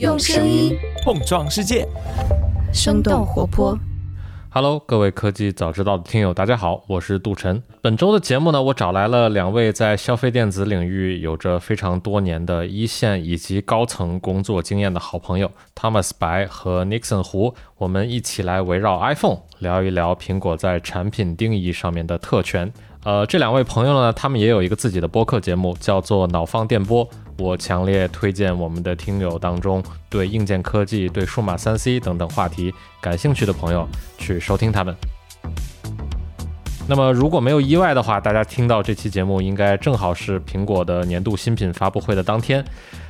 用声音碰撞世界，生动活泼。Hello，各位科技早知道的听友，大家好，我是杜晨。本周的节目呢，我找来了两位在消费电子领域有着非常多年的一线以及高层工作经验的好朋友，Thomas 白和 Nixon 胡，我们一起来围绕 iPhone 聊一聊苹果在产品定义上面的特权。呃，这两位朋友呢，他们也有一个自己的播客节目，叫做脑放电波。我强烈推荐我们的听友当中对硬件科技、对数码三 C 等等话题感兴趣的朋友去收听他们。那么，如果没有意外的话，大家听到这期节目应该正好是苹果的年度新品发布会的当天。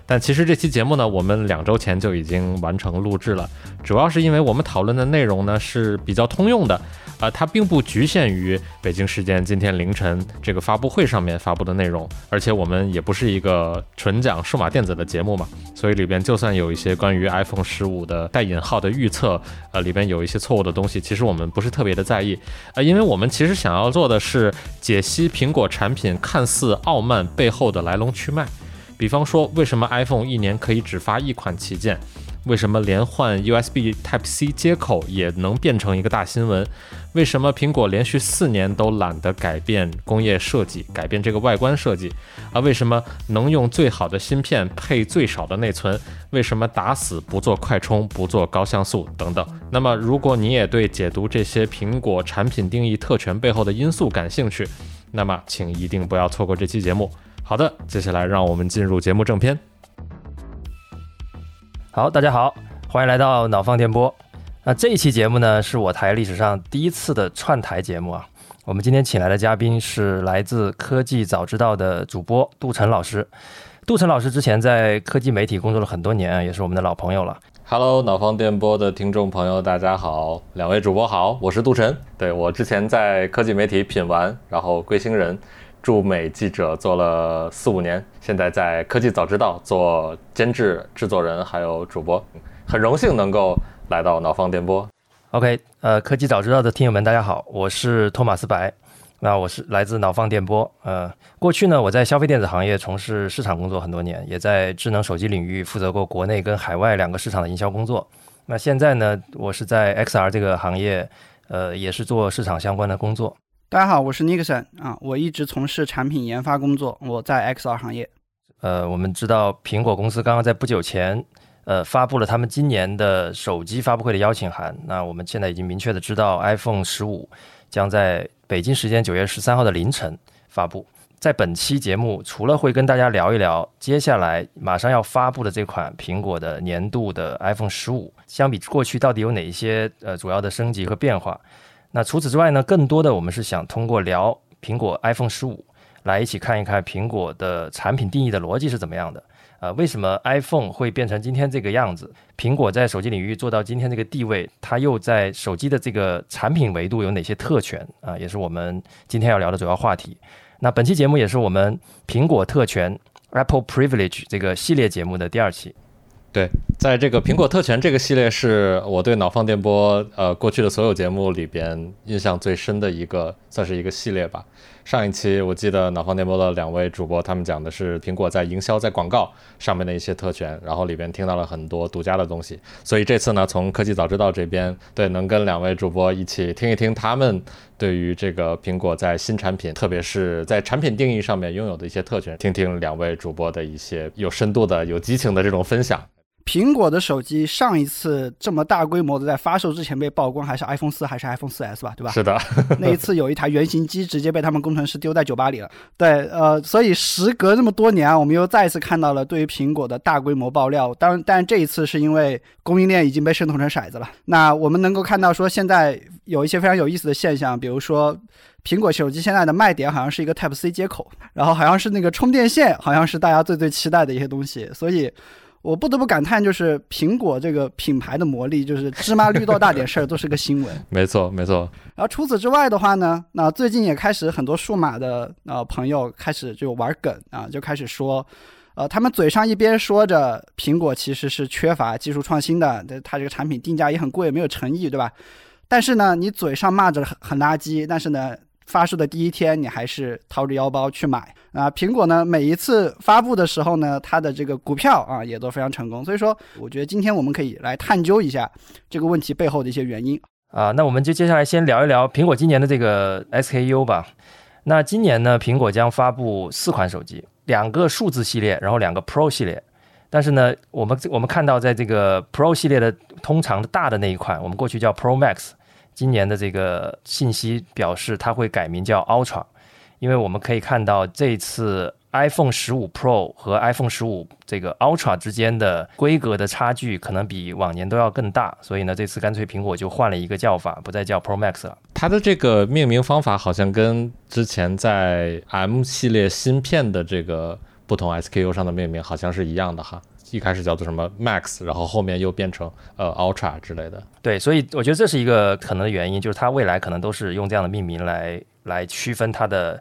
但其实这期节目呢，我们两周前就已经完成录制了，主要是因为我们讨论的内容呢是比较通用的。啊，它并不局限于北京时间今天凌晨这个发布会上面发布的内容，而且我们也不是一个纯讲数码电子的节目嘛，所以里边就算有一些关于 iPhone 十五的带引号的预测，呃，里边有一些错误的东西，其实我们不是特别的在意，呃，因为我们其实想要做的是解析苹果产品看似傲慢背后的来龙去脉，比方说为什么 iPhone 一年可以只发一款旗舰。为什么连换 USB Type C 接口也能变成一个大新闻？为什么苹果连续四年都懒得改变工业设计，改变这个外观设计？啊，为什么能用最好的芯片配最少的内存？为什么打死不做快充，不做高像素等等？那么，如果你也对解读这些苹果产品定义特权背后的因素感兴趣，那么请一定不要错过这期节目。好的，接下来让我们进入节目正片。好，大家好，欢迎来到脑放电波。那这一期节目呢，是我台历史上第一次的串台节目啊。我们今天请来的嘉宾是来自科技早知道的主播杜晨老师。杜晨老师之前在科技媒体工作了很多年，也是我们的老朋友了。Hello，脑放电波的听众朋友，大家好，两位主播好，我是杜晨。对我之前在科技媒体品玩，然后贵星人。驻美记者做了四五年，现在在科技早知道做监制、制作人，还有主播，很荣幸能够来到脑放电波。OK，呃，科技早知道的听友们，大家好，我是托马斯白，那我是来自脑放电波。呃，过去呢，我在消费电子行业从事市场工作很多年，也在智能手机领域负责过国内跟海外两个市场的营销工作。那现在呢，我是在 XR 这个行业，呃，也是做市场相关的工作。大家好，我是 Nixon 啊，我一直从事产品研发工作，我在 XR 行业。呃，我们知道苹果公司刚刚在不久前，呃，发布了他们今年的手机发布会的邀请函。那我们现在已经明确的知道，iPhone 十五将在北京时间九月十三号的凌晨发布。在本期节目，除了会跟大家聊一聊接下来马上要发布的这款苹果的年度的 iPhone 十五，相比过去到底有哪一些呃主要的升级和变化？那除此之外呢？更多的我们是想通过聊苹果 iPhone 十五，来一起看一看苹果的产品定义的逻辑是怎么样的。呃，为什么 iPhone 会变成今天这个样子？苹果在手机领域做到今天这个地位，它又在手机的这个产品维度有哪些特权？啊，也是我们今天要聊的主要话题。那本期节目也是我们苹果特权 Apple Privilege 这个系列节目的第二期。对，在这个苹果特权这个系列，是我对脑放电波呃过去的所有节目里边印象最深的一个，算是一个系列吧。上一期我记得脑放电波的两位主播他们讲的是苹果在营销、在广告上面的一些特权，然后里边听到了很多独家的东西。所以这次呢，从科技早知道这边，对，能跟两位主播一起听一听他们对于这个苹果在新产品，特别是在产品定义上面拥有的一些特权，听听两位主播的一些有深度的、有激情的这种分享。苹果的手机上一次这么大规模的在发售之前被曝光，还是 iPhone 四还是 iPhone 四 S 吧，对吧？是的，那一次有一台原型机直接被他们工程师丢在酒吧里了。对，呃，所以时隔这么多年啊，我们又再一次看到了对于苹果的大规模爆料。当然，但这一次是因为供应链已经被渗透成骰子了。那我们能够看到说，现在有一些非常有意思的现象，比如说苹果手机现在的卖点好像是一个 Type C 接口，然后好像是那个充电线，好像是大家最最期待的一些东西，所以。我不得不感叹，就是苹果这个品牌的魔力，就是芝麻绿豆大点事儿都是个新闻。没错，没错。然后除此之外的话呢，那最近也开始很多数码的呃朋友开始就玩梗啊，就开始说，呃，他们嘴上一边说着苹果其实是缺乏技术创新的，它这个产品定价也很贵，没有诚意，对吧？但是呢，你嘴上骂着很很垃圾，但是呢。发售的第一天，你还是掏着腰包去买啊。苹果呢，每一次发布的时候呢，它的这个股票啊也都非常成功。所以说，我觉得今天我们可以来探究一下这个问题背后的一些原因啊。那我们就接下来先聊一聊苹果今年的这个 SKU 吧。那今年呢，苹果将发布四款手机，两个数字系列，然后两个 Pro 系列。但是呢，我们我们看到在这个 Pro 系列的通常的大的那一款，我们过去叫 Pro Max。今年的这个信息表示，它会改名叫 Ultra，因为我们可以看到这次 iPhone 十五 Pro 和 iPhone 十五这个 Ultra 之间的规格的差距可能比往年都要更大，所以呢，这次干脆苹果就换了一个叫法，不再叫 Pro Max 了。它的这个命名方法好像跟之前在 M 系列芯片的这个不同 SKU 上的命名好像是一样的哈。一开始叫做什么 Max，然后后面又变成呃 Ultra 之类的。对，所以我觉得这是一个可能的原因，就是它未来可能都是用这样的命名来来区分它的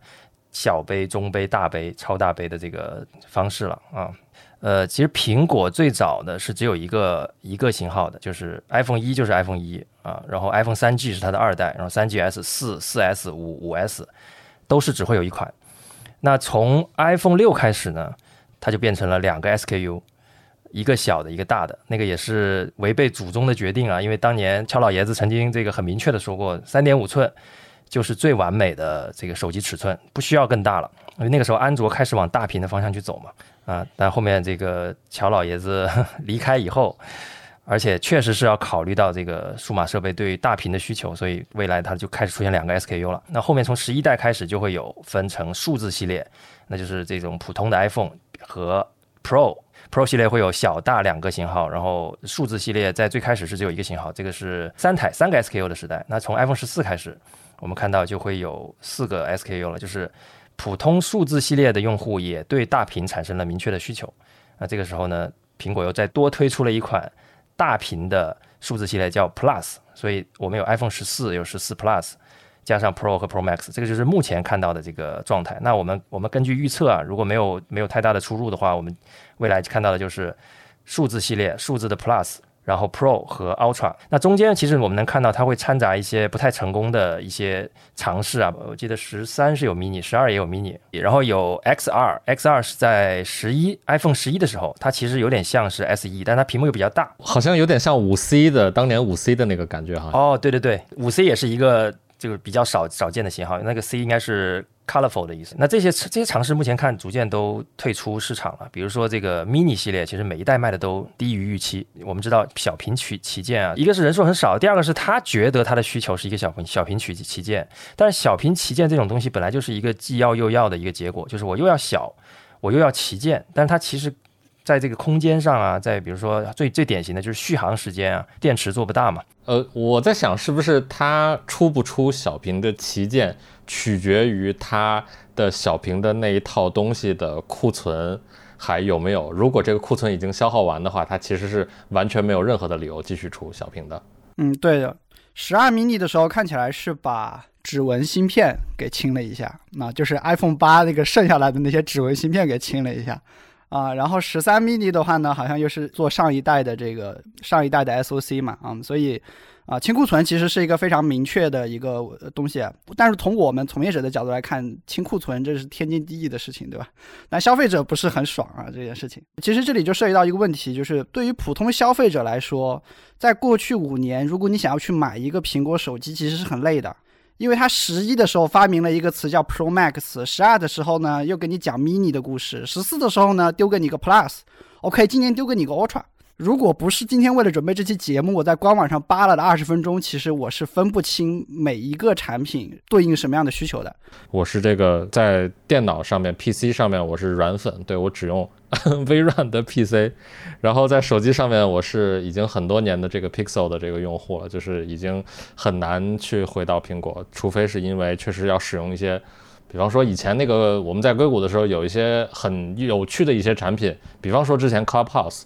小杯、中杯、大杯、超大杯的这个方式了啊。呃，其实苹果最早的是只有一个一个型号的，就是 iPhone 一就是 iPhone 一啊，然后 iPhone 三 G 是它的二代，然后三 GS、四、四 S、五、五 S 都是只会有一款。那从 iPhone 六开始呢，它就变成了两个 SKU。一个小的，一个大的，那个也是违背祖宗的决定啊！因为当年乔老爷子曾经这个很明确的说过，三点五寸就是最完美的这个手机尺寸，不需要更大了。因为那个时候安卓开始往大屏的方向去走嘛，啊，但后面这个乔老爷子 离开以后，而且确实是要考虑到这个数码设备对于大屏的需求，所以未来它就开始出现两个 SKU 了。那后面从十一代开始就会有分成数字系列，那就是这种普通的 iPhone 和 Pro。Pro 系列会有小大两个型号，然后数字系列在最开始是只有一个型号，这个是三台三个 SKU 的时代。那从 iPhone 十四开始，我们看到就会有四个 SKU 了，就是普通数字系列的用户也对大屏产生了明确的需求。那这个时候呢，苹果又再多推出了一款大屏的数字系列，叫 Plus。所以我们有 iPhone 十四，有十四 Plus。加上 Pro 和 Pro Max，这个就是目前看到的这个状态。那我们我们根据预测啊，如果没有没有太大的出入的话，我们未来看到的就是数字系列、数字的 Plus，然后 Pro 和 Ultra。那中间其实我们能看到它会掺杂一些不太成功的一些尝试啊。我记得十三是有 Mini，十二也有 Mini，然后有 XR，XR 是在十一 iPhone 十一的时候，它其实有点像是 SE，但它屏幕又比较大，好像有点像五 C 的当年五 C 的那个感觉哈。哦，对对对，五 C 也是一个。就是比较少少见的型号，那个 C 应该是 colorful 的意思。那这些这些尝试目前看逐渐都退出市场了。比如说这个 mini 系列，其实每一代卖的都低于预期。我们知道小屏取旗舰啊，一个是人数很少，第二个是他觉得他的需求是一个小屏小屏取旗舰。但是小屏旗舰这种东西本来就是一个既要又要的一个结果，就是我又要小，我又要旗舰，但是它其实。在这个空间上啊，在比如说最最典型的就是续航时间啊，电池做不大嘛。呃，我在想是不是它出不出小屏的旗舰，取决于它的小屏的那一套东西的库存还有没有。如果这个库存已经消耗完的话，它其实是完全没有任何的理由继续出小屏的。嗯，对的。十二 mini 的时候看起来是把指纹芯片给清了一下，那就是 iPhone 八那个剩下来的那些指纹芯片给清了一下。啊，然后十三 mini 的话呢，好像又是做上一代的这个上一代的 SOC 嘛，啊，所以啊，清库存其实是一个非常明确的一个东西，但是从我们从业者的角度来看，清库存这是天经地义的事情，对吧？但消费者不是很爽啊，这件事情。其实这里就涉及到一个问题，就是对于普通消费者来说，在过去五年，如果你想要去买一个苹果手机，其实是很累的。因为他十一的时候发明了一个词叫 Pro Max，十二的时候呢又给你讲 Mini 的故事，十四的时候呢丢给你个 Plus，OK，今年丢给你个 Ultra。如果不是今天为了准备这期节目，我在官网上扒拉了的二十分钟，其实我是分不清每一个产品对应什么样的需求的。我是这个在电脑上面 PC 上面我是软粉，对我只用 微软的 PC，然后在手机上面我是已经很多年的这个 Pixel 的这个用户了，就是已经很难去回到苹果，除非是因为确实要使用一些，比方说以前那个我们在硅谷的时候有一些很有趣的一些产品，比方说之前 Clubhouse。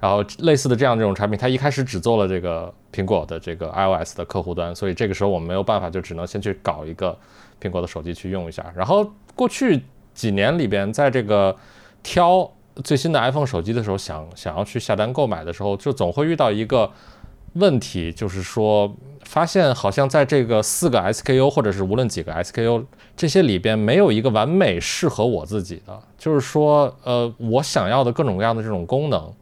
然后类似的这样这种产品，它一开始只做了这个苹果的这个 iOS 的客户端，所以这个时候我们没有办法，就只能先去搞一个苹果的手机去用一下。然后过去几年里边，在这个挑最新的 iPhone 手机的时候，想想要去下单购买的时候，就总会遇到一个问题，就是说发现好像在这个四个 SKU 或者是无论几个 SKU 这些里边，没有一个完美适合我自己的。就是说，呃，我想要的各种各样的这种功能，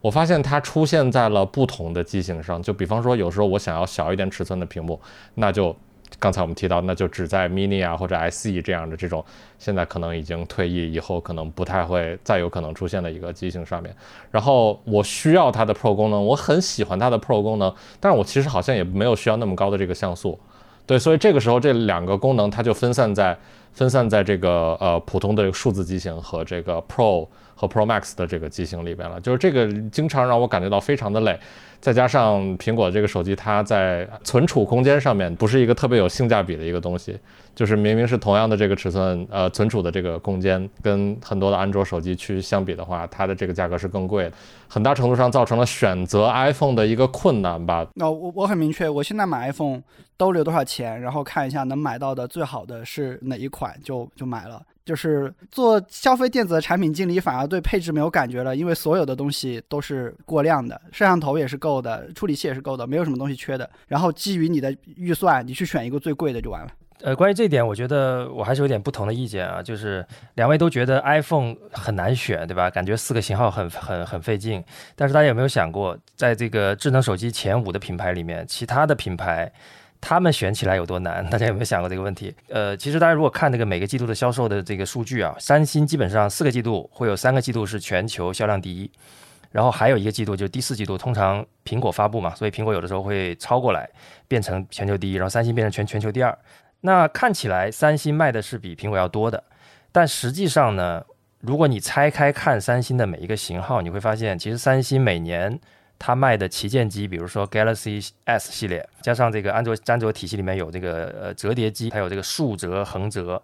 我发现它出现在了不同的机型上。就比方说，有时候我想要小一点尺寸的屏幕，那就。刚才我们提到，那就只在 mini 啊或者 SE 这样的这种现在可能已经退役，以后可能不太会再有可能出现的一个机型上面。然后我需要它的 Pro 功能，我很喜欢它的 Pro 功能，但是我其实好像也没有需要那么高的这个像素。对，所以这个时候这两个功能它就分散在分散在这个呃普通的数字机型和这个 Pro 和 Pro Max 的这个机型里边了。就是这个经常让我感觉到非常的累。再加上苹果这个手机，它在存储空间上面不是一个特别有性价比的一个东西，就是明明是同样的这个尺寸，呃，存储的这个空间跟很多的安卓手机去相比的话，它的这个价格是更贵的，很大程度上造成了选择 iPhone 的一个困难吧。那我我很明确，我现在买 iPhone 兜里有多少钱，然后看一下能买到的最好的是哪一款，就就买了。就是做消费电子的产品经理，反而对配置没有感觉了，因为所有的东西都是过量的，摄像头也是够的，处理器也是够的，没有什么东西缺的。然后基于你的预算，你去选一个最贵的就完了。呃，关于这一点，我觉得我还是有点不同的意见啊，就是两位都觉得 iPhone 很难选，对吧？感觉四个型号很很很费劲。但是大家有没有想过，在这个智能手机前五的品牌里面，其他的品牌？他们选起来有多难？大家有没有想过这个问题？呃，其实大家如果看那个每个季度的销售的这个数据啊，三星基本上四个季度会有三个季度是全球销量第一，然后还有一个季度就是第四季度，通常苹果发布嘛，所以苹果有的时候会超过来变成全球第一，然后三星变成全全球第二。那看起来三星卖的是比苹果要多的，但实际上呢，如果你拆开看三星的每一个型号，你会发现其实三星每年。它卖的旗舰机，比如说 Galaxy S 系列，加上这个安卓安卓体系里面有这个呃折叠机，还有这个竖折、横折。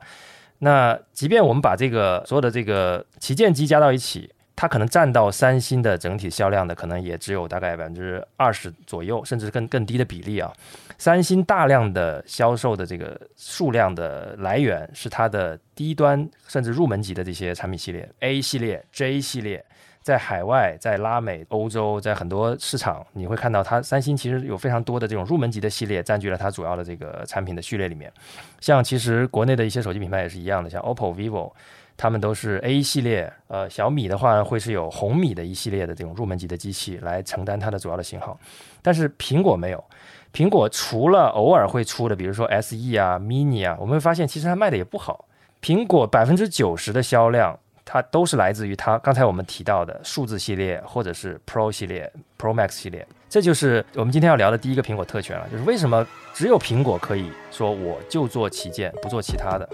那即便我们把这个所有的这个旗舰机加到一起，它可能占到三星的整体销量的，可能也只有大概百分之二十左右，甚至更更低的比例啊。三星大量的销售的这个数量的来源是它的低端甚至入门级的这些产品系列，A 系列、J 系列。在海外，在拉美、欧洲，在很多市场，你会看到它三星其实有非常多的这种入门级的系列占据了它主要的这个产品的序列里面。像其实国内的一些手机品牌也是一样的，像 OPPO、vivo，他们都是 A 系列。呃，小米的话会是有红米的一系列的这种入门级的机器来承担它的主要的型号，但是苹果没有。苹果除了偶尔会出的，比如说 SE 啊、mini 啊，我们会发现其实它卖的也不好。苹果百分之九十的销量。它都是来自于它刚才我们提到的数字系列，或者是 Pro 系列、Pro Max 系列。这就是我们今天要聊的第一个苹果特权了，就是为什么只有苹果可以说我就做旗舰，不做其他的。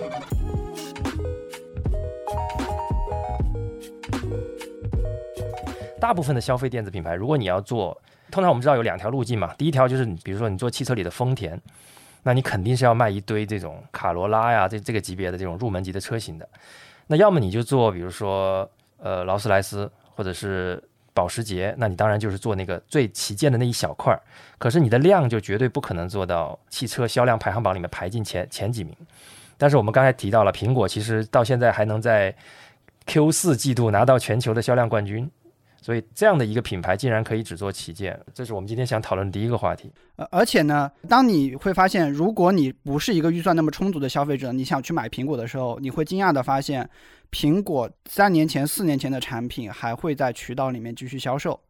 大部分的消费电子品牌，如果你要做，通常我们知道有两条路径嘛。第一条就是你，比如说你做汽车里的丰田，那你肯定是要卖一堆这种卡罗拉呀，这这个级别的这种入门级的车型的。那要么你就做，比如说，呃，劳斯莱斯或者是保时捷，那你当然就是做那个最旗舰的那一小块儿。可是你的量就绝对不可能做到汽车销量排行榜里面排进前前几名。但是我们刚才提到了，苹果其实到现在还能在 Q 四季度拿到全球的销量冠军。所以这样的一个品牌竟然可以只做旗舰，这是我们今天想讨论的第一个话题。呃，而且呢，当你会发现，如果你不是一个预算那么充足的消费者，你想去买苹果的时候，你会惊讶的发现，苹果三年前、四年前的产品还会在渠道里面继续销售。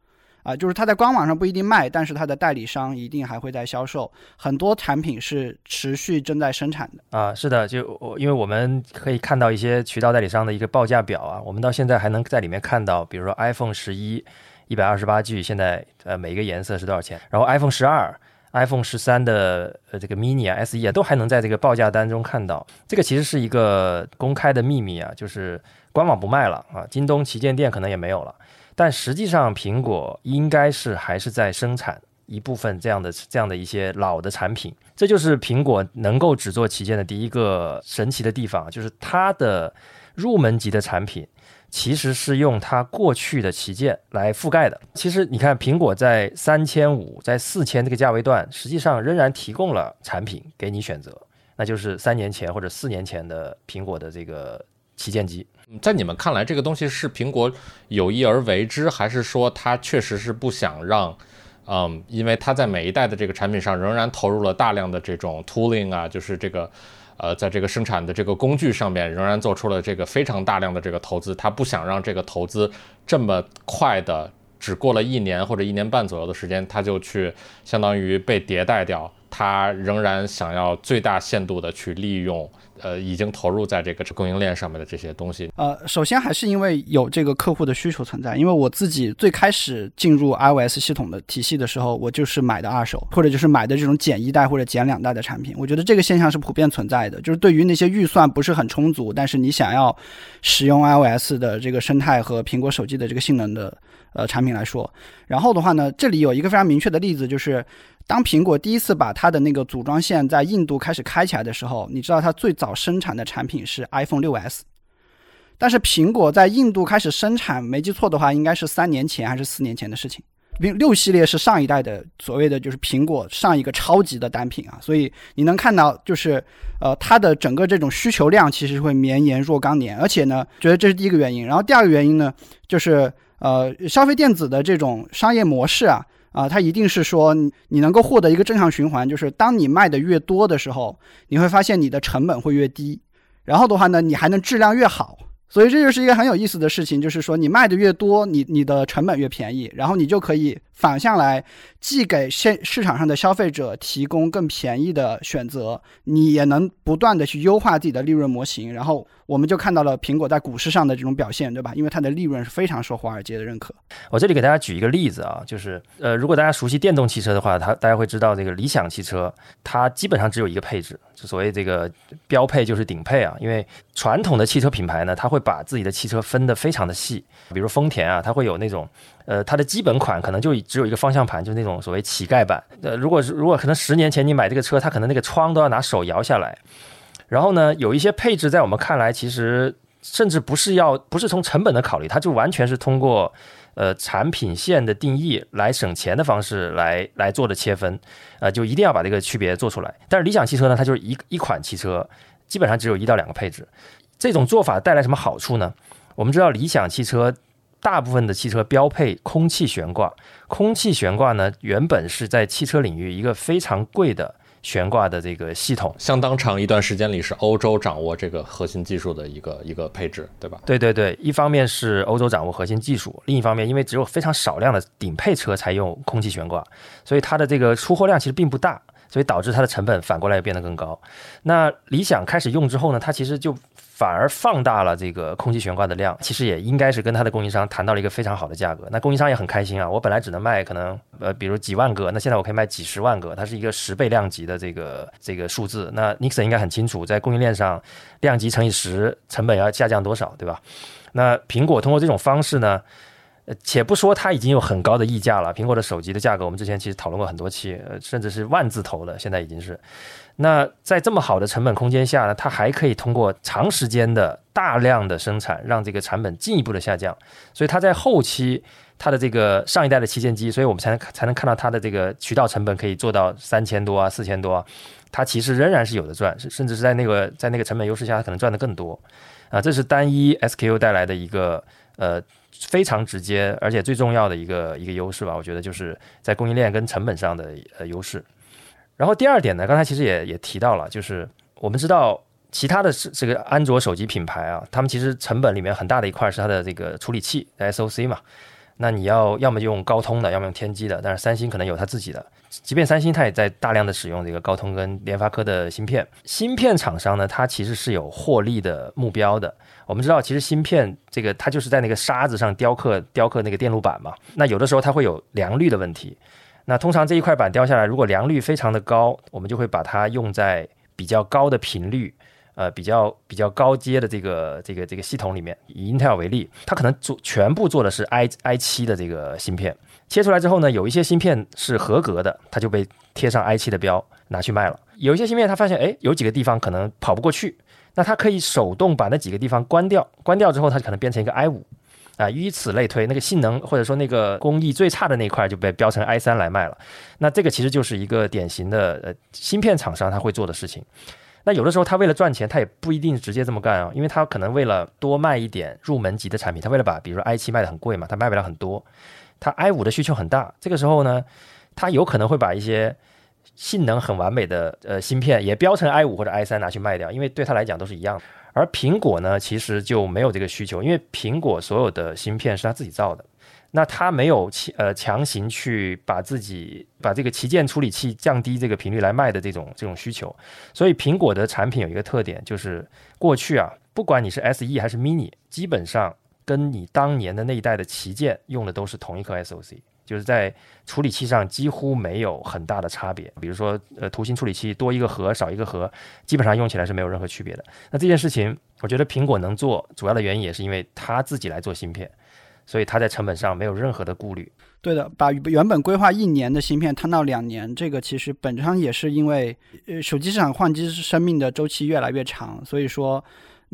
啊，就是它在官网上不一定卖，但是它的代理商一定还会在销售，很多产品是持续正在生产的。啊，是的，就我因为我们可以看到一些渠道代理商的一个报价表啊，我们到现在还能在里面看到，比如说 iPhone 十一一百二十八 G，现在呃每一个颜色是多少钱？然后 iPhone 十二、iPhone 十三的呃这个 mini 啊、SE 啊都还能在这个报价单中看到。这个其实是一个公开的秘密啊，就是官网不卖了啊，京东旗舰店可能也没有了。但实际上，苹果应该是还是在生产一部分这样的这样的一些老的产品，这就是苹果能够只做旗舰的第一个神奇的地方，就是它的入门级的产品其实是用它过去的旗舰来覆盖的。其实你看，苹果在三千五、在四千这个价位段，实际上仍然提供了产品给你选择，那就是三年前或者四年前的苹果的这个旗舰机。在你们看来，这个东西是苹果有意而为之，还是说它确实是不想让嗯，因为它在每一代的这个产品上仍然投入了大量的这种 tooling 啊，就是这个，呃，在这个生产的这个工具上面仍然做出了这个非常大量的这个投资，它不想让这个投资这么快的，只过了一年或者一年半左右的时间，它就去相当于被迭代掉，它仍然想要最大限度的去利用。呃，已经投入在这个供应链上面的这些东西。呃，首先还是因为有这个客户的需求存在。因为我自己最开始进入 iOS 系统的体系的时候，我就是买的二手，或者就是买的这种减一代或者减两代的产品。我觉得这个现象是普遍存在的，就是对于那些预算不是很充足，但是你想要使用 iOS 的这个生态和苹果手机的这个性能的呃产品来说。然后的话呢，这里有一个非常明确的例子，就是。当苹果第一次把它的那个组装线在印度开始开起来的时候，你知道它最早生产的产品是 iPhone 6s，但是苹果在印度开始生产，没记错的话，应该是三年前还是四年前的事情。六六系列是上一代的所谓的就是苹果上一个超级的单品啊，所以你能看到就是呃它的整个这种需求量其实会绵延若干年，而且呢，觉得这是第一个原因。然后第二个原因呢，就是呃消费电子的这种商业模式啊。啊，它一定是说你你能够获得一个正向循环，就是当你卖的越多的时候，你会发现你的成本会越低，然后的话呢，你还能质量越好，所以这就是一个很有意思的事情，就是说你卖的越多，你你的成本越便宜，然后你就可以反向来既给现市场上的消费者提供更便宜的选择，你也能不断的去优化自己的利润模型，然后。我们就看到了苹果在股市上的这种表现，对吧？因为它的利润是非常受华尔街的认可。我这里给大家举一个例子啊，就是呃，如果大家熟悉电动汽车的话，它大家会知道这个理想汽车，它基本上只有一个配置，就所谓这个标配就是顶配啊。因为传统的汽车品牌呢，它会把自己的汽车分得非常的细，比如丰田啊，它会有那种呃，它的基本款可能就只有一个方向盘，就是那种所谓乞丐版。呃，如果是如果可能十年前你买这个车，它可能那个窗都要拿手摇下来。然后呢，有一些配置在我们看来，其实甚至不是要，不是从成本的考虑，它就完全是通过呃产品线的定义来省钱的方式来来做的切分，呃，就一定要把这个区别做出来。但是理想汽车呢，它就是一一款汽车，基本上只有一到两个配置。这种做法带来什么好处呢？我们知道理想汽车大部分的汽车标配空气悬挂，空气悬挂呢原本是在汽车领域一个非常贵的。悬挂的这个系统，相当长一段时间里是欧洲掌握这个核心技术的一个一个配置，对吧？对对对，一方面是欧洲掌握核心技术，另一方面因为只有非常少量的顶配车才用空气悬挂，所以它的这个出货量其实并不大，所以导致它的成本反过来变得更高。那理想开始用之后呢，它其实就。反而放大了这个空气悬挂的量，其实也应该是跟它的供应商谈到了一个非常好的价格。那供应商也很开心啊，我本来只能卖可能呃，比如几万个，那现在我可以卖几十万个，它是一个十倍量级的这个这个数字。那 Nixon 应该很清楚，在供应链上量级乘以十，成本要下降多少，对吧？那苹果通过这种方式呢，且不说它已经有很高的溢价了，苹果的手机的价格我们之前其实讨论过很多期，甚至是万字头了，现在已经是。那在这么好的成本空间下呢，它还可以通过长时间的大量的生产，让这个成本进一步的下降。所以它在后期，它的这个上一代的旗舰机，所以我们才能才能看到它的这个渠道成本可以做到三千多啊、四千多啊，它其实仍然是有的赚，甚至是在那个在那个成本优势下，它可能赚的更多啊。这是单一 SKU 带来的一个呃非常直接而且最重要的一个一个优势吧。我觉得就是在供应链跟成本上的呃优势。然后第二点呢，刚才其实也也提到了，就是我们知道其他的是这个安卓手机品牌啊，他们其实成本里面很大的一块是它的这个处理器 SOC 嘛。那你要要么用高通的，要么用天玑的，但是三星可能有它自己的。即便三星它也在大量的使用这个高通跟联发科的芯片。芯片厂商呢，它其实是有获利的目标的。我们知道，其实芯片这个它就是在那个沙子上雕刻雕刻那个电路板嘛。那有的时候它会有良率的问题。那通常这一块板雕下来，如果良率非常的高，我们就会把它用在比较高的频率，呃，比较比较高阶的这个这个这个系统里面。以 Intel 为例，它可能做全部做的是 i i 七的这个芯片，切出来之后呢，有一些芯片是合格的，它就被贴上 i 七的标拿去卖了。有一些芯片，它发现哎，有几个地方可能跑不过去，那它可以手动把那几个地方关掉，关掉之后，它可能变成一个 i 五。啊，以此类推，那个性能或者说那个工艺最差的那块就被标成 i 三来卖了。那这个其实就是一个典型的呃芯片厂商他会做的事情。那有的时候他为了赚钱，他也不一定直接这么干啊，因为他可能为了多卖一点入门级的产品，他为了把比如说 i 七卖的很贵嘛，他卖不了很多。他 i 五的需求很大，这个时候呢，他有可能会把一些性能很完美的呃芯片也标成 i 五或者 i 三拿去卖掉，因为对它来讲都是一样的。而苹果呢，其实就没有这个需求，因为苹果所有的芯片是他自己造的，那它没有呃强行去把自己把这个旗舰处理器降低这个频率来卖的这种这种需求，所以苹果的产品有一个特点，就是过去啊，不管你是 SE 还是 mini，基本上跟你当年的那一代的旗舰用的都是同一颗 SOC。就是在处理器上几乎没有很大的差别，比如说呃图形处理器多一个核少一个核，基本上用起来是没有任何区别的。那这件事情，我觉得苹果能做，主要的原因也是因为它自己来做芯片，所以它在成本上没有任何的顾虑。对的，把原本规划一年的芯片摊到两年，这个其实本质上也是因为呃手机市场换机生命的周期越来越长，所以说。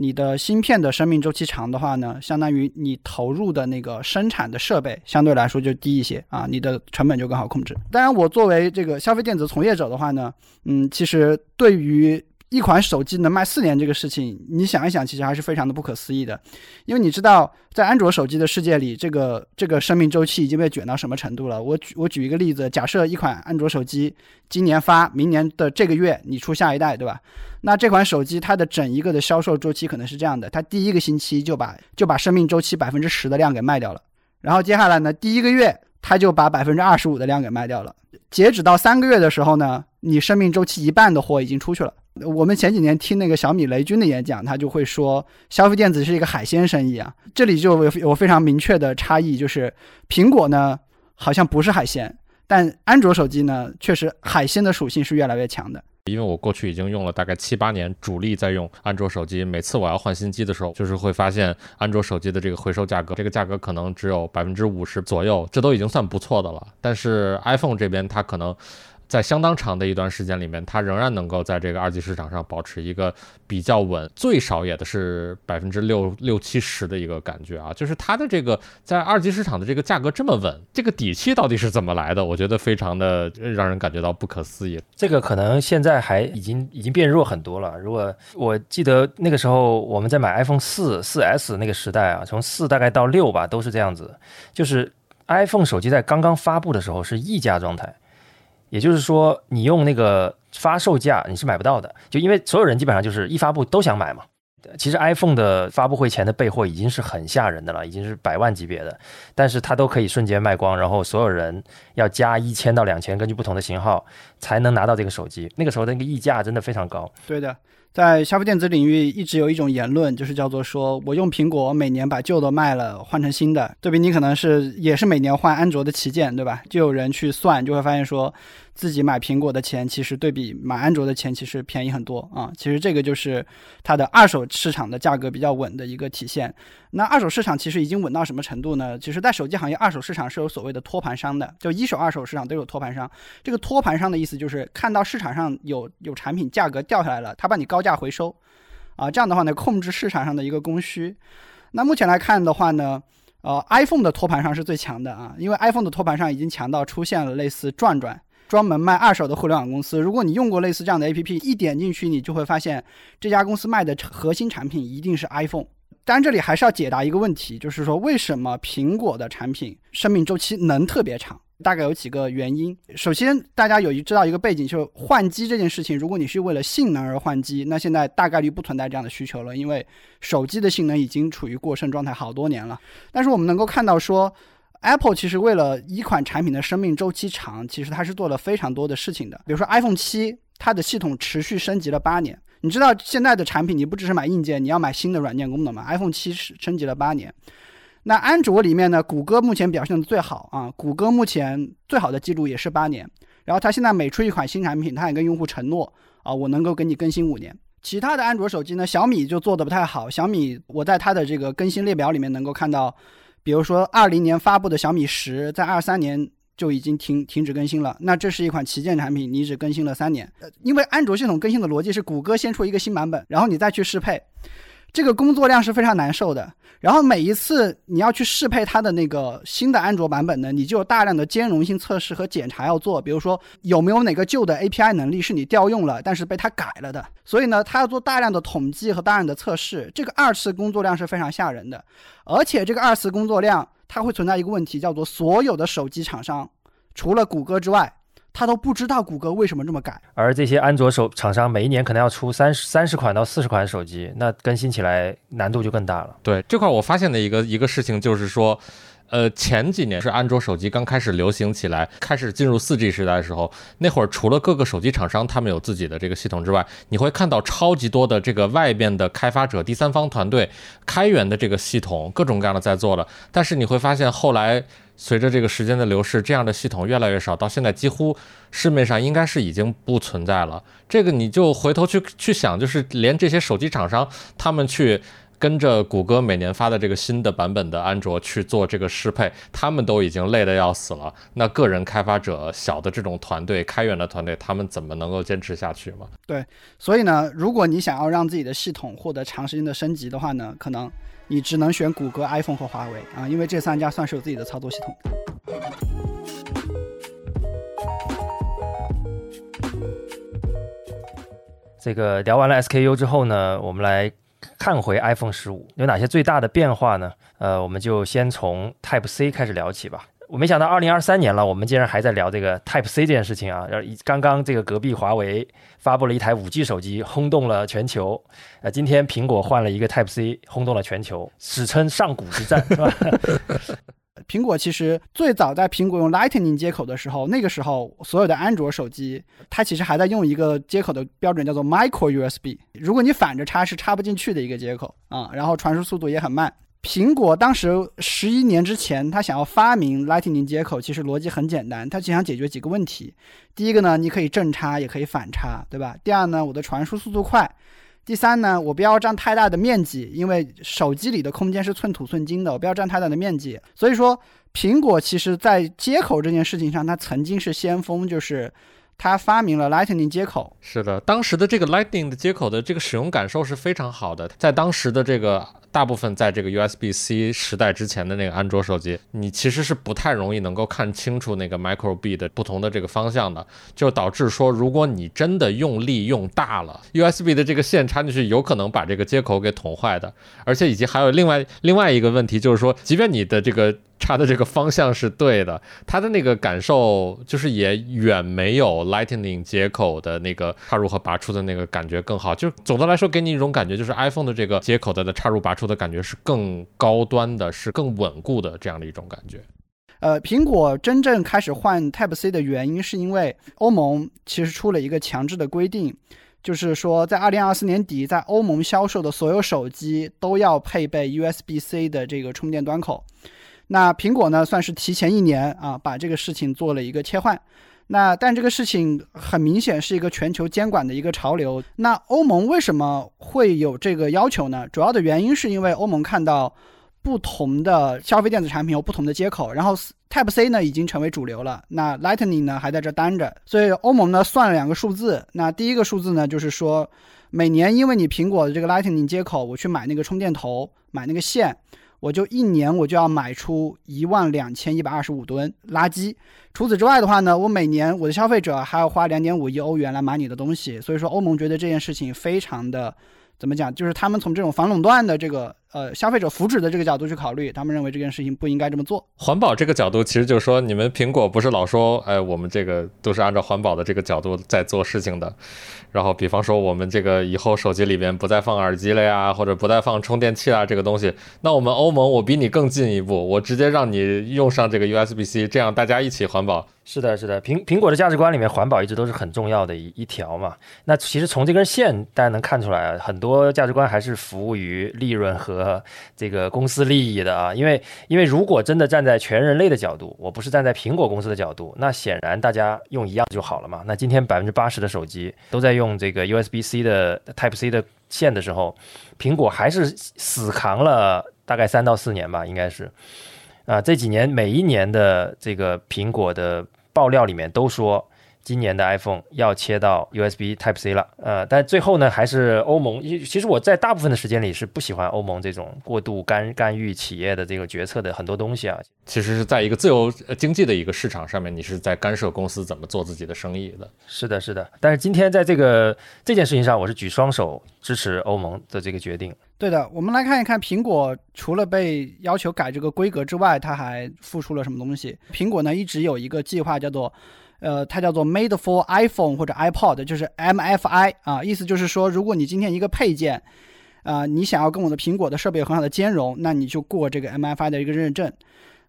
你的芯片的生命周期长的话呢，相当于你投入的那个生产的设备相对来说就低一些啊，你的成本就更好控制。当然，我作为这个消费电子从业者的话呢，嗯，其实对于一款手机能卖四年这个事情，你想一想，其实还是非常的不可思议的。因为你知道，在安卓手机的世界里，这个这个生命周期已经被卷到什么程度了？我举我举一个例子，假设一款安卓手机今年发，明年的这个月你出下一代，对吧？那这款手机它的整一个的销售周期可能是这样的：它第一个星期就把就把生命周期百分之十的量给卖掉了，然后接下来呢，第一个月它就把百分之二十五的量给卖掉了。截止到三个月的时候呢，你生命周期一半的货已经出去了。我们前几年听那个小米雷军的演讲，他就会说，消费电子是一个海鲜生意啊。这里就有有非常明确的差异，就是苹果呢好像不是海鲜，但安卓手机呢确实海鲜的属性是越来越强的。因为我过去已经用了大概七八年，主力在用安卓手机，每次我要换新机的时候，就是会发现安卓手机的这个回收价格，这个价格可能只有百分之五十左右，这都已经算不错的了。但是 iPhone 这边它可能。在相当长的一段时间里面，它仍然能够在这个二级市场上保持一个比较稳，最少也的是百分之六六七十的一个感觉啊，就是它的这个在二级市场的这个价格这么稳，这个底气到底是怎么来的？我觉得非常的让人感觉到不可思议。这个可能现在还已经已经变弱很多了。如果我记得那个时候我们在买 iPhone 四、四 S 那个时代啊，从四大概到六吧，都是这样子，就是 iPhone 手机在刚刚发布的时候是溢价状态。也就是说，你用那个发售价你是买不到的，就因为所有人基本上就是一发布都想买嘛。其实 iPhone 的发布会前的备货已经是很吓人的了，已经是百万级别的，但是它都可以瞬间卖光，然后所有人要加一千到两千，根据不同的型号才能拿到这个手机。那个时候的那个溢价真的非常高。对的。在消费电子领域，一直有一种言论，就是叫做说我用苹果每年把旧的卖了，换成新的。对比你可能是也是每年换安卓的旗舰，对吧？就有人去算，就会发现说。自己买苹果的钱，其实对比买安卓的钱，其实便宜很多啊。其实这个就是它的二手市场的价格比较稳的一个体现。那二手市场其实已经稳到什么程度呢？其实，在手机行业，二手市场是有所谓的托盘商的，就一手、二手市场都有托盘商。这个托盘商的意思就是看到市场上有有产品价格掉下来了，他帮你高价回收，啊，这样的话呢，控制市场上的一个供需。那目前来看的话呢，呃，iPhone 的托盘商是最强的啊，因为 iPhone 的托盘商已经强到出现了类似转转。专门卖二手的互联网公司，如果你用过类似这样的 APP，一点进去，你就会发现这家公司卖的核心产品一定是 iPhone。当然，这里还是要解答一个问题，就是说为什么苹果的产品生命周期能特别长？大概有几个原因。首先，大家有一知道一个背景，就是换机这件事情，如果你是为了性能而换机，那现在大概率不存在这样的需求了，因为手机的性能已经处于过剩状态好多年了。但是我们能够看到说。Apple 其实为了一款产品的生命周期长，其实它是做了非常多的事情的。比如说 iPhone 七，它的系统持续升级了八年。你知道现在的产品，你不只是买硬件，你要买新的软件功能嘛？iPhone 七是升级了八年。那安卓里面呢？谷歌目前表现的最好啊，谷歌目前最好的记录也是八年。然后它现在每出一款新产品，它也跟用户承诺啊，我能够给你更新五年。其他的安卓手机呢，小米就做的不太好。小米我在它的这个更新列表里面能够看到。比如说，二零年发布的小米十，在二三年就已经停停止更新了。那这是一款旗舰产品，你只更新了三年。因为安卓系统更新的逻辑是谷歌先出一个新版本，然后你再去适配。这个工作量是非常难受的。然后每一次你要去适配它的那个新的安卓版本呢，你就有大量的兼容性测试和检查要做。比如说有没有哪个旧的 API 能力是你调用了，但是被它改了的。所以呢，它要做大量的统计和大量的测试，这个二次工作量是非常吓人的。而且这个二次工作量，它会存在一个问题，叫做所有的手机厂商，除了谷歌之外。他都不知道谷歌为什么这么改，而这些安卓手厂商每一年可能要出三十三十款到四十款手机，那更新起来难度就更大了。对这块，我发现的一个一个事情就是说，呃，前几年是安卓手机刚开始流行起来，开始进入四 G 时代的时候，那会儿除了各个手机厂商他们有自己的这个系统之外，你会看到超级多的这个外边的开发者、第三方团队开源的这个系统，各种各样的在做的。但是你会发现后来。随着这个时间的流逝，这样的系统越来越少，到现在几乎市面上应该是已经不存在了。这个你就回头去去想，就是连这些手机厂商，他们去跟着谷歌每年发的这个新的版本的安卓去做这个适配，他们都已经累得要死了。那个人开发者小的这种团队、开源的团队，他们怎么能够坚持下去嘛？对，所以呢，如果你想要让自己的系统获得长时间的升级的话呢，可能。你只能选谷歌、iPhone 和华为啊，因为这三家算是有自己的操作系统。这个聊完了 SKU 之后呢，我们来看回 iPhone 十五有哪些最大的变化呢？呃，我们就先从 Type C 开始聊起吧。我没想到，二零二三年了，我们竟然还在聊这个 Type C 这件事情啊！然后刚刚这个隔壁华为发布了一台五 G 手机，轰动了全球。呃，今天苹果换了一个 Type C，轰动了全球，史称上古之战，是吧？苹果其实最早在苹果用 Lightning 接口的时候，那个时候所有的安卓手机，它其实还在用一个接口的标准，叫做 Micro USB。如果你反着插，是插不进去的一个接口啊，然后传输速度也很慢。苹果当时十一年之前，他想要发明 Lightning 接口，其实逻辑很简单，他只想解决几个问题。第一个呢，你可以正插，也可以反插，对吧？第二呢，我的传输速度快。第三呢，我不要占太大的面积，因为手机里的空间是寸土寸金的，我不要占太大的面积。所以说，苹果其实在接口这件事情上，它曾经是先锋，就是它发明了 Lightning 接口。是的，当时的这个 Lightning 的接口的这个使用感受是非常好的，在当时的这个。大部分在这个 USB-C 时代之前的那个安卓手机，你其实是不太容易能够看清楚那个 Micro B 的不同的这个方向的，就导致说，如果你真的用力用大了，USB 的这个线插进去，有可能把这个接口给捅坏的。而且以及还有另外另外一个问题，就是说，即便你的这个插的这个方向是对的，它的那个感受就是也远没有 Lightning 接口的那个插入和拔出的那个感觉更好。就总的来说，给你一种感觉，就是 iPhone 的这个接口的的插入拔出的感觉是更高端的，是更稳固的这样的一种感觉。呃，苹果真正开始换 Type C 的原因，是因为欧盟其实出了一个强制的规定，就是说在二零二四年底，在欧盟销售的所有手机都要配备 USB C 的这个充电端口。那苹果呢，算是提前一年啊，把这个事情做了一个切换。那但这个事情很明显是一个全球监管的一个潮流。那欧盟为什么会有这个要求呢？主要的原因是因为欧盟看到不同的消费电子产品有不同的接口，然后 Type C 呢已经成为主流了，那 Lightning 呢还在这单着，所以欧盟呢算了两个数字。那第一个数字呢就是说，每年因为你苹果的这个 Lightning 接口，我去买那个充电头，买那个线。我就一年我就要买出一万两千一百二十五吨垃圾。除此之外的话呢，我每年我的消费者还要花两点五亿欧元来买你的东西。所以说，欧盟觉得这件事情非常的怎么讲，就是他们从这种反垄断的这个。呃，消费者福祉的这个角度去考虑，他们认为这件事情不应该这么做。环保这个角度，其实就是说，你们苹果不是老说，哎，我们这个都是按照环保的这个角度在做事情的。然后，比方说，我们这个以后手机里边不再放耳机了呀，或者不再放充电器啊，这个东西，那我们欧盟，我比你更进一步，我直接让你用上这个 USB-C，这样大家一起环保。是的，是的，苹苹果的价值观里面，环保一直都是很重要的一一条嘛。那其实从这根线大家能看出来，很多价值观还是服务于利润和和这个公司利益的啊。因为因为如果真的站在全人类的角度，我不是站在苹果公司的角度，那显然大家用一样就好了嘛。那今天百分之八十的手机都在用这个 USB-C 的 Type-C 的线的时候，苹果还是死扛了大概三到四年吧，应该是啊。这几年每一年的这个苹果的爆料里面都说，今年的 iPhone 要切到 USB Type C 了，呃，但最后呢，还是欧盟。其实我在大部分的时间里是不喜欢欧盟这种过度干干预企业的这个决策的很多东西啊。其实是在一个自由经济的一个市场上面，你是在干涉公司怎么做自己的生意的。是的，是的。但是今天在这个这件事情上，我是举双手支持欧盟的这个决定。对的，我们来看一看苹果除了被要求改这个规格之外，它还付出了什么东西。苹果呢一直有一个计划叫做。呃，它叫做 Made for iPhone 或者 iPod，就是 MFI 啊，意思就是说，如果你今天一个配件，啊，你想要跟我的苹果的设备有很好的兼容，那你就过这个 MFI 的一个认证。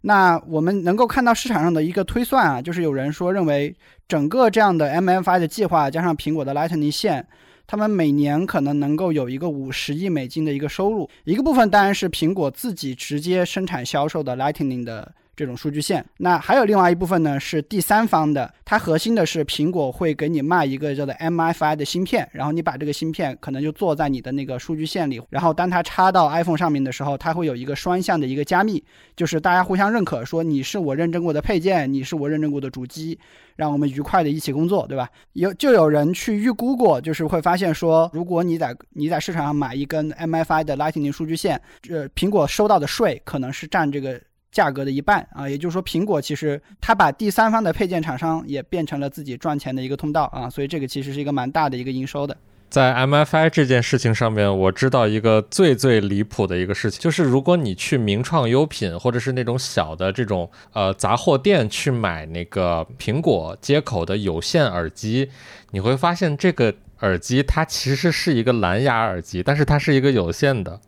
那我们能够看到市场上的一个推算啊，就是有人说认为整个这样的 MFI 的计划加上苹果的 Lightning 线，他们每年可能能够有一个五十亿美金的一个收入，一个部分当然是苹果自己直接生产销售的 Lightning 的。这种数据线，那还有另外一部分呢，是第三方的。它核心的是苹果会给你卖一个叫做 MFI 的芯片，然后你把这个芯片可能就做在你的那个数据线里，然后当它插到 iPhone 上面的时候，它会有一个双向的一个加密，就是大家互相认可，说你是我认证过的配件，你是我认证过的主机，让我们愉快的一起工作，对吧？有就有人去预估过，就是会发现说，如果你在你在市场上买一根 MFI 的 Lightning 数据线，呃，苹果收到的税可能是占这个。价格的一半啊，也就是说，苹果其实它把第三方的配件厂商也变成了自己赚钱的一个通道啊，所以这个其实是一个蛮大的一个营收的。在 MFI 这件事情上面，我知道一个最最离谱的一个事情，就是如果你去名创优品或者是那种小的这种呃杂货店去买那个苹果接口的有线耳机，你会发现这个耳机它其实是一个蓝牙耳机，但是它是一个有线的。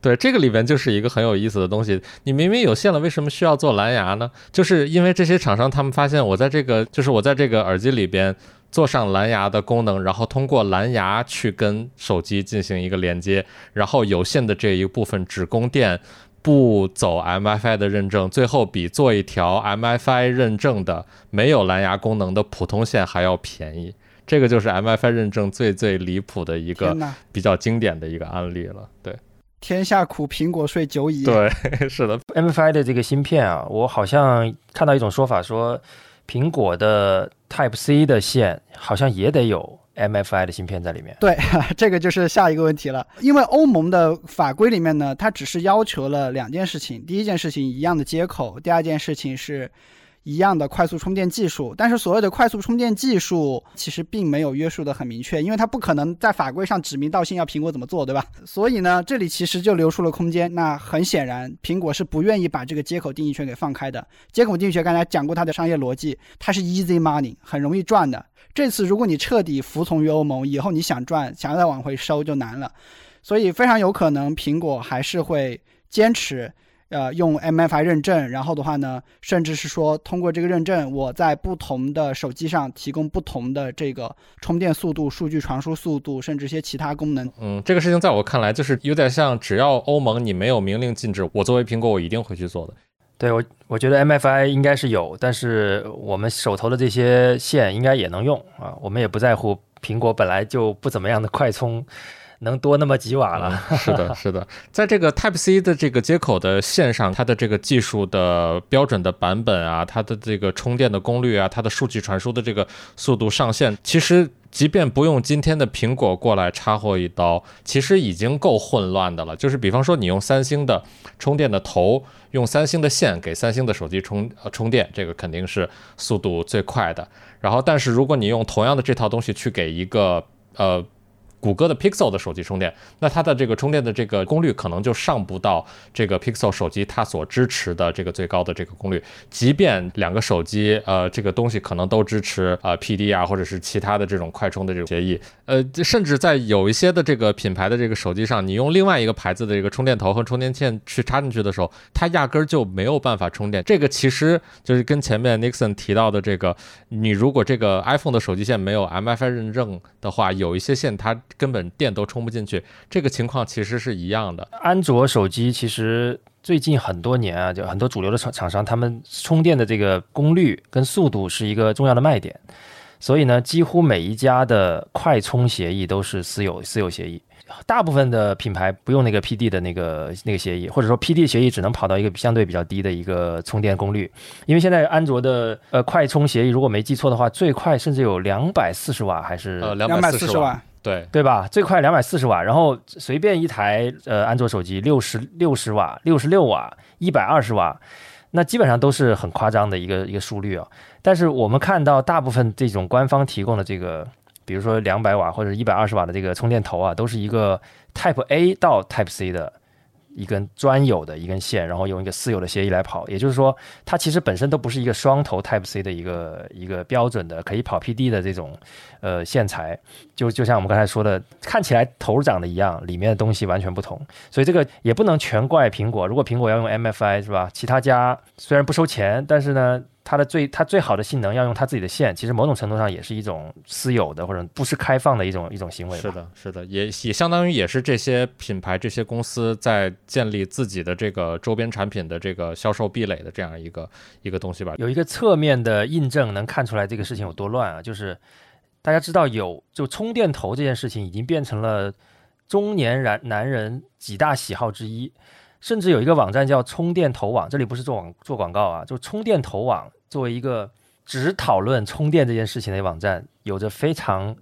对，这个里边就是一个很有意思的东西。你明明有线了，为什么需要做蓝牙呢？就是因为这些厂商他们发现，我在这个就是我在这个耳机里边做上蓝牙的功能，然后通过蓝牙去跟手机进行一个连接，然后有线的这一部分只供电，不走 MFI 的认证，最后比做一条 MFI 认证的没有蓝牙功能的普通线还要便宜。这个就是 MFI 认证最最离谱的一个比较经典的一个案例了。对。天下苦，苹果税久矣。对，是的，MFI 的这个芯片啊，我好像看到一种说法，说苹果的 Type C 的线好像也得有 MFI 的芯片在里面。对，这个就是下一个问题了。因为欧盟的法规里面呢，它只是要求了两件事情：第一件事情一样的接口；第二件事情是。一样的快速充电技术，但是所谓的快速充电技术其实并没有约束的很明确，因为它不可能在法规上指名道姓要苹果怎么做，对吧？所以呢，这里其实就留出了空间。那很显然，苹果是不愿意把这个接口定义权给放开的。接口定义权刚才讲过它的商业逻辑，它是 easy money，很容易赚的。这次如果你彻底服从于欧盟，以后你想赚，想要再往回收就难了。所以非常有可能苹果还是会坚持。呃，用 MFI 认证，然后的话呢，甚至是说通过这个认证，我在不同的手机上提供不同的这个充电速度、数据传输速度，甚至一些其他功能。嗯，这个事情在我看来就是有点像，只要欧盟你没有明令禁止，我作为苹果我一定会去做的。对我，我觉得 MFI 应该是有，但是我们手头的这些线应该也能用啊，我们也不在乎苹果本来就不怎么样的快充。能多那么几瓦了？是的，是的，在这个 Type C 的这个接口的线上，它的这个技术的标准的版本啊，它的这个充电的功率啊，它的数据传输的这个速度上限，其实即便不用今天的苹果过来插货一刀，其实已经够混乱的了。就是比方说，你用三星的充电的头，用三星的线给三星的手机充充电，这个肯定是速度最快的。然后，但是如果你用同样的这套东西去给一个呃。谷歌的 Pixel 的手机充电，那它的这个充电的这个功率可能就上不到这个 Pixel 手机它所支持的这个最高的这个功率。即便两个手机，呃，这个东西可能都支持呃 PD 啊，或者是其他的这种快充的这种协议，呃，甚至在有一些的这个品牌的这个手机上，你用另外一个牌子的这个充电头和充电线去插进去的时候，它压根儿就没有办法充电。这个其实就是跟前面 Nixon 提到的这个，你如果这个 iPhone 的手机线没有 MFI 认证的话，有一些线它根本电都充不进去，这个情况其实是一样的。安卓手机其实最近很多年啊，就很多主流的厂厂商，他们充电的这个功率跟速度是一个重要的卖点。所以呢，几乎每一家的快充协议都是私有私有协议。大部分的品牌不用那个 PD 的那个那个协议，或者说 PD 协议只能跑到一个相对比较低的一个充电功率。因为现在安卓的呃快充协议，如果没记错的话，最快甚至有两百四十瓦，还是呃两百四十瓦，对对吧？最快两百四十瓦，然后随便一台呃安卓手机六十六十瓦、六十六瓦、一百二十瓦，那基本上都是很夸张的一个一个速率啊。但是我们看到大部分这种官方提供的这个。比如说两百瓦或者一百二十瓦的这个充电头啊，都是一个 Type A 到 Type C 的一根专有的一根线，然后用一个私有的协议来跑。也就是说，它其实本身都不是一个双头 Type C 的一个一个标准的可以跑 PD 的这种呃线材。就就像我们刚才说的，看起来头长得一样，里面的东西完全不同。所以这个也不能全怪苹果。如果苹果要用 MFI 是吧？其他家虽然不收钱，但是呢？它的最它最好的性能要用它自己的线，其实某种程度上也是一种私有的或者不是开放的一种一种行为。是的，是的，也也相当于也是这些品牌这些公司在建立自己的这个周边产品的这个销售壁垒的这样一个一个东西吧。有一个侧面的印证能看出来这个事情有多乱啊，就是大家知道有就充电头这件事情已经变成了中年男男人几大喜好之一，甚至有一个网站叫充电头网，这里不是做网做广告啊，就充电头网。作为一个只讨论充电这件事情的网站，有着非常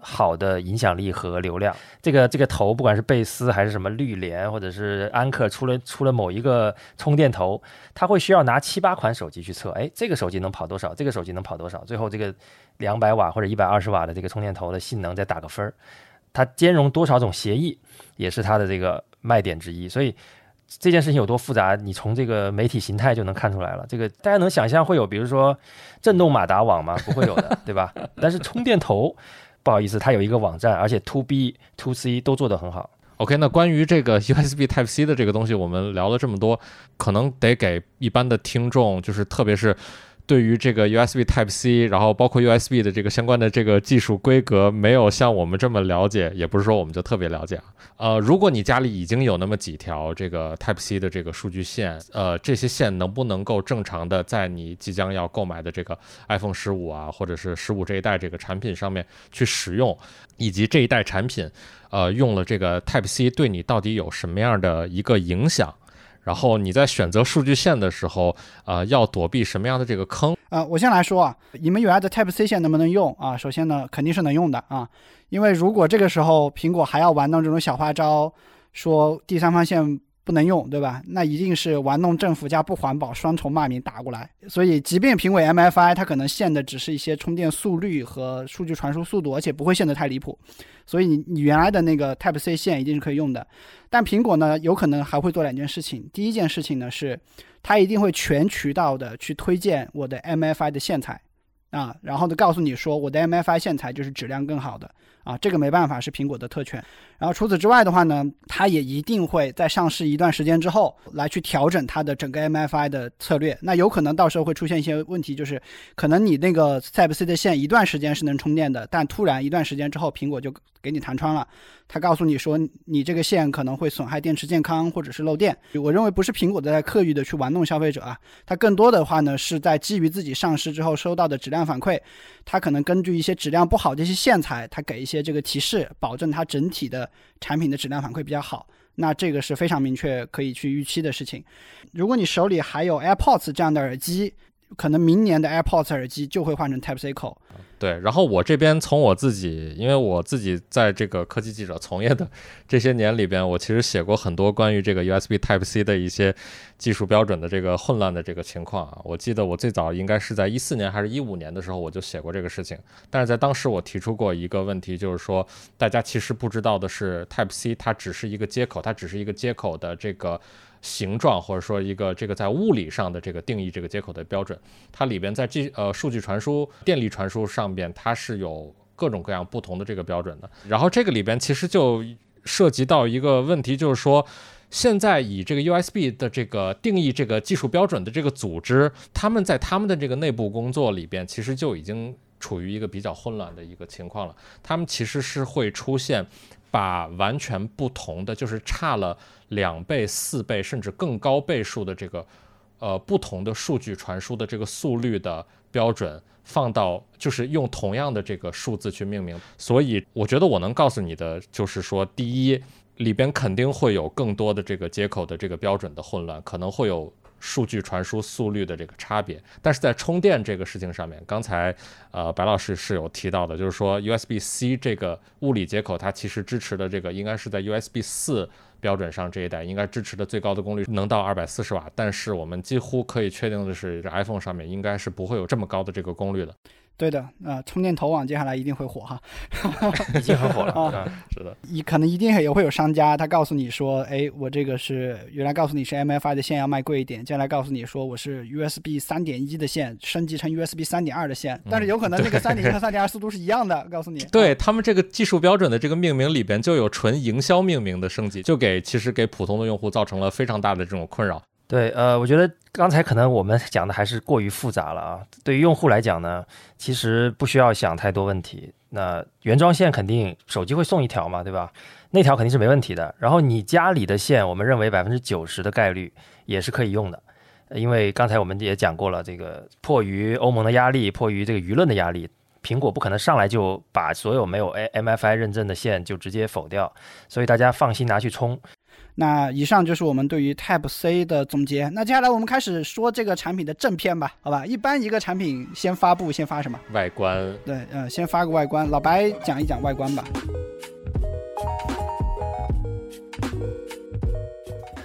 好的影响力和流量。这个这个头，不管是贝斯还是什么绿联，或者是安克出了出了某一个充电头，它会需要拿七八款手机去测，哎，这个手机能跑多少？这个手机能跑多少？最后这个两百瓦或者一百二十瓦的这个充电头的性能再打个分儿，它兼容多少种协议，也是它的这个卖点之一。所以。这件事情有多复杂，你从这个媒体形态就能看出来了。这个大家能想象会有，比如说震动马达网吗？不会有的，对吧？但是充电头，不好意思，它有一个网站，而且 To B、To C 都做得很好。OK，那关于这个 USB Type C 的这个东西，我们聊了这么多，可能得给一般的听众，就是特别是。对于这个 USB Type C，然后包括 USB 的这个相关的这个技术规格，没有像我们这么了解，也不是说我们就特别了解啊。呃，如果你家里已经有那么几条这个 Type C 的这个数据线，呃，这些线能不能够正常的在你即将要购买的这个 iPhone 十五啊，或者是十五这一代这个产品上面去使用，以及这一代产品，呃，用了这个 Type C 对你到底有什么样的一个影响？然后你在选择数据线的时候，呃，要躲避什么样的这个坑？呃，我先来说啊，你们原来的 Type C 线能不能用啊？首先呢，肯定是能用的啊，因为如果这个时候苹果还要玩弄这种小花招，说第三方线。不能用，对吧？那一定是玩弄政府加不环保双重骂名打过来。所以，即便评委 MFI，它可能限的只是一些充电速率和数据传输速度，而且不会限得太离谱。所以，你你原来的那个 Type C 线一定是可以用的。但苹果呢，有可能还会做两件事情。第一件事情呢是，它一定会全渠道的去推荐我的 MFI 的线材啊，然后呢告诉你说我的 MFI 线材就是质量更好的啊，这个没办法是苹果的特权。然后除此之外的话呢，它也一定会在上市一段时间之后来去调整它的整个 MFI 的策略。那有可能到时候会出现一些问题，就是可能你那个 Type C 的线一段时间是能充电的，但突然一段时间之后，苹果就给你弹窗了，他告诉你说你这个线可能会损害电池健康或者是漏电。我认为不是苹果在刻意的去玩弄消费者啊，它更多的话呢是在基于自己上市之后收到的质量量反馈，它可能根据一些质量不好的一些线材，它给一些这个提示，保证它整体的。产品的质量反馈比较好，那这个是非常明确可以去预期的事情。如果你手里还有 AirPods 这样的耳机，可能明年的 AirPods 耳机就会换成 Type C 口。对，然后我这边从我自己，因为我自己在这个科技记者从业的这些年里边，我其实写过很多关于这个 USB Type C 的一些技术标准的这个混乱的这个情况啊。我记得我最早应该是在一四年还是一五年的时候，我就写过这个事情。但是在当时我提出过一个问题，就是说大家其实不知道的是，Type C 它只是一个接口，它只是一个接口的这个。形状或者说一个这个在物理上的这个定义这个接口的标准，它里边在这呃数据传输、电力传输上边它是有各种各样不同的这个标准的。然后这个里边其实就涉及到一个问题，就是说现在以这个 USB 的这个定义这个技术标准的这个组织，他们在他们的这个内部工作里边，其实就已经处于一个比较混乱的一个情况了。他们其实是会出现。把完全不同的，就是差了两倍、四倍甚至更高倍数的这个，呃，不同的数据传输的这个速率的标准放到就是用同样的这个数字去命名。所以我觉得我能告诉你的就是说，第一里边肯定会有更多的这个接口的这个标准的混乱，可能会有。数据传输速率的这个差别，但是在充电这个事情上面，刚才呃白老师是有提到的，就是说 USB-C 这个物理接口，它其实支持的这个应该是在 USB 四标准上这一代应该支持的最高的功率能到二百四十瓦，但是我们几乎可以确定的是，这 iPhone 上面应该是不会有这么高的这个功率的。对的，呃，充电头网接下来一定会火哈，已经很火了啊，是的，你可能一定也会有商家，他告诉你说，哎，我这个是原来告诉你是 MFI 的线要卖贵一点，接下来告诉你说我是 USB 三点一的线升级成 USB 三点二的线，但是有可能那个三点一和 三点二速度是一样的，告诉你，对他们这个技术标准的这个命名里边就有纯营销命名的升级，就给其实给普通的用户造成了非常大的这种困扰。对，呃，我觉得刚才可能我们讲的还是过于复杂了啊。对于用户来讲呢，其实不需要想太多问题。那原装线肯定手机会送一条嘛，对吧？那条肯定是没问题的。然后你家里的线，我们认为百分之九十的概率也是可以用的，因为刚才我们也讲过了，这个迫于欧盟的压力，迫于这个舆论的压力，苹果不可能上来就把所有没有 MFI 认证的线就直接否掉，所以大家放心拿去充。那以上就是我们对于 Type C 的总结。那接下来我们开始说这个产品的正片吧，好吧？一般一个产品先发布，先发什么？外观。对，呃，先发个外观。老白讲一讲外观吧。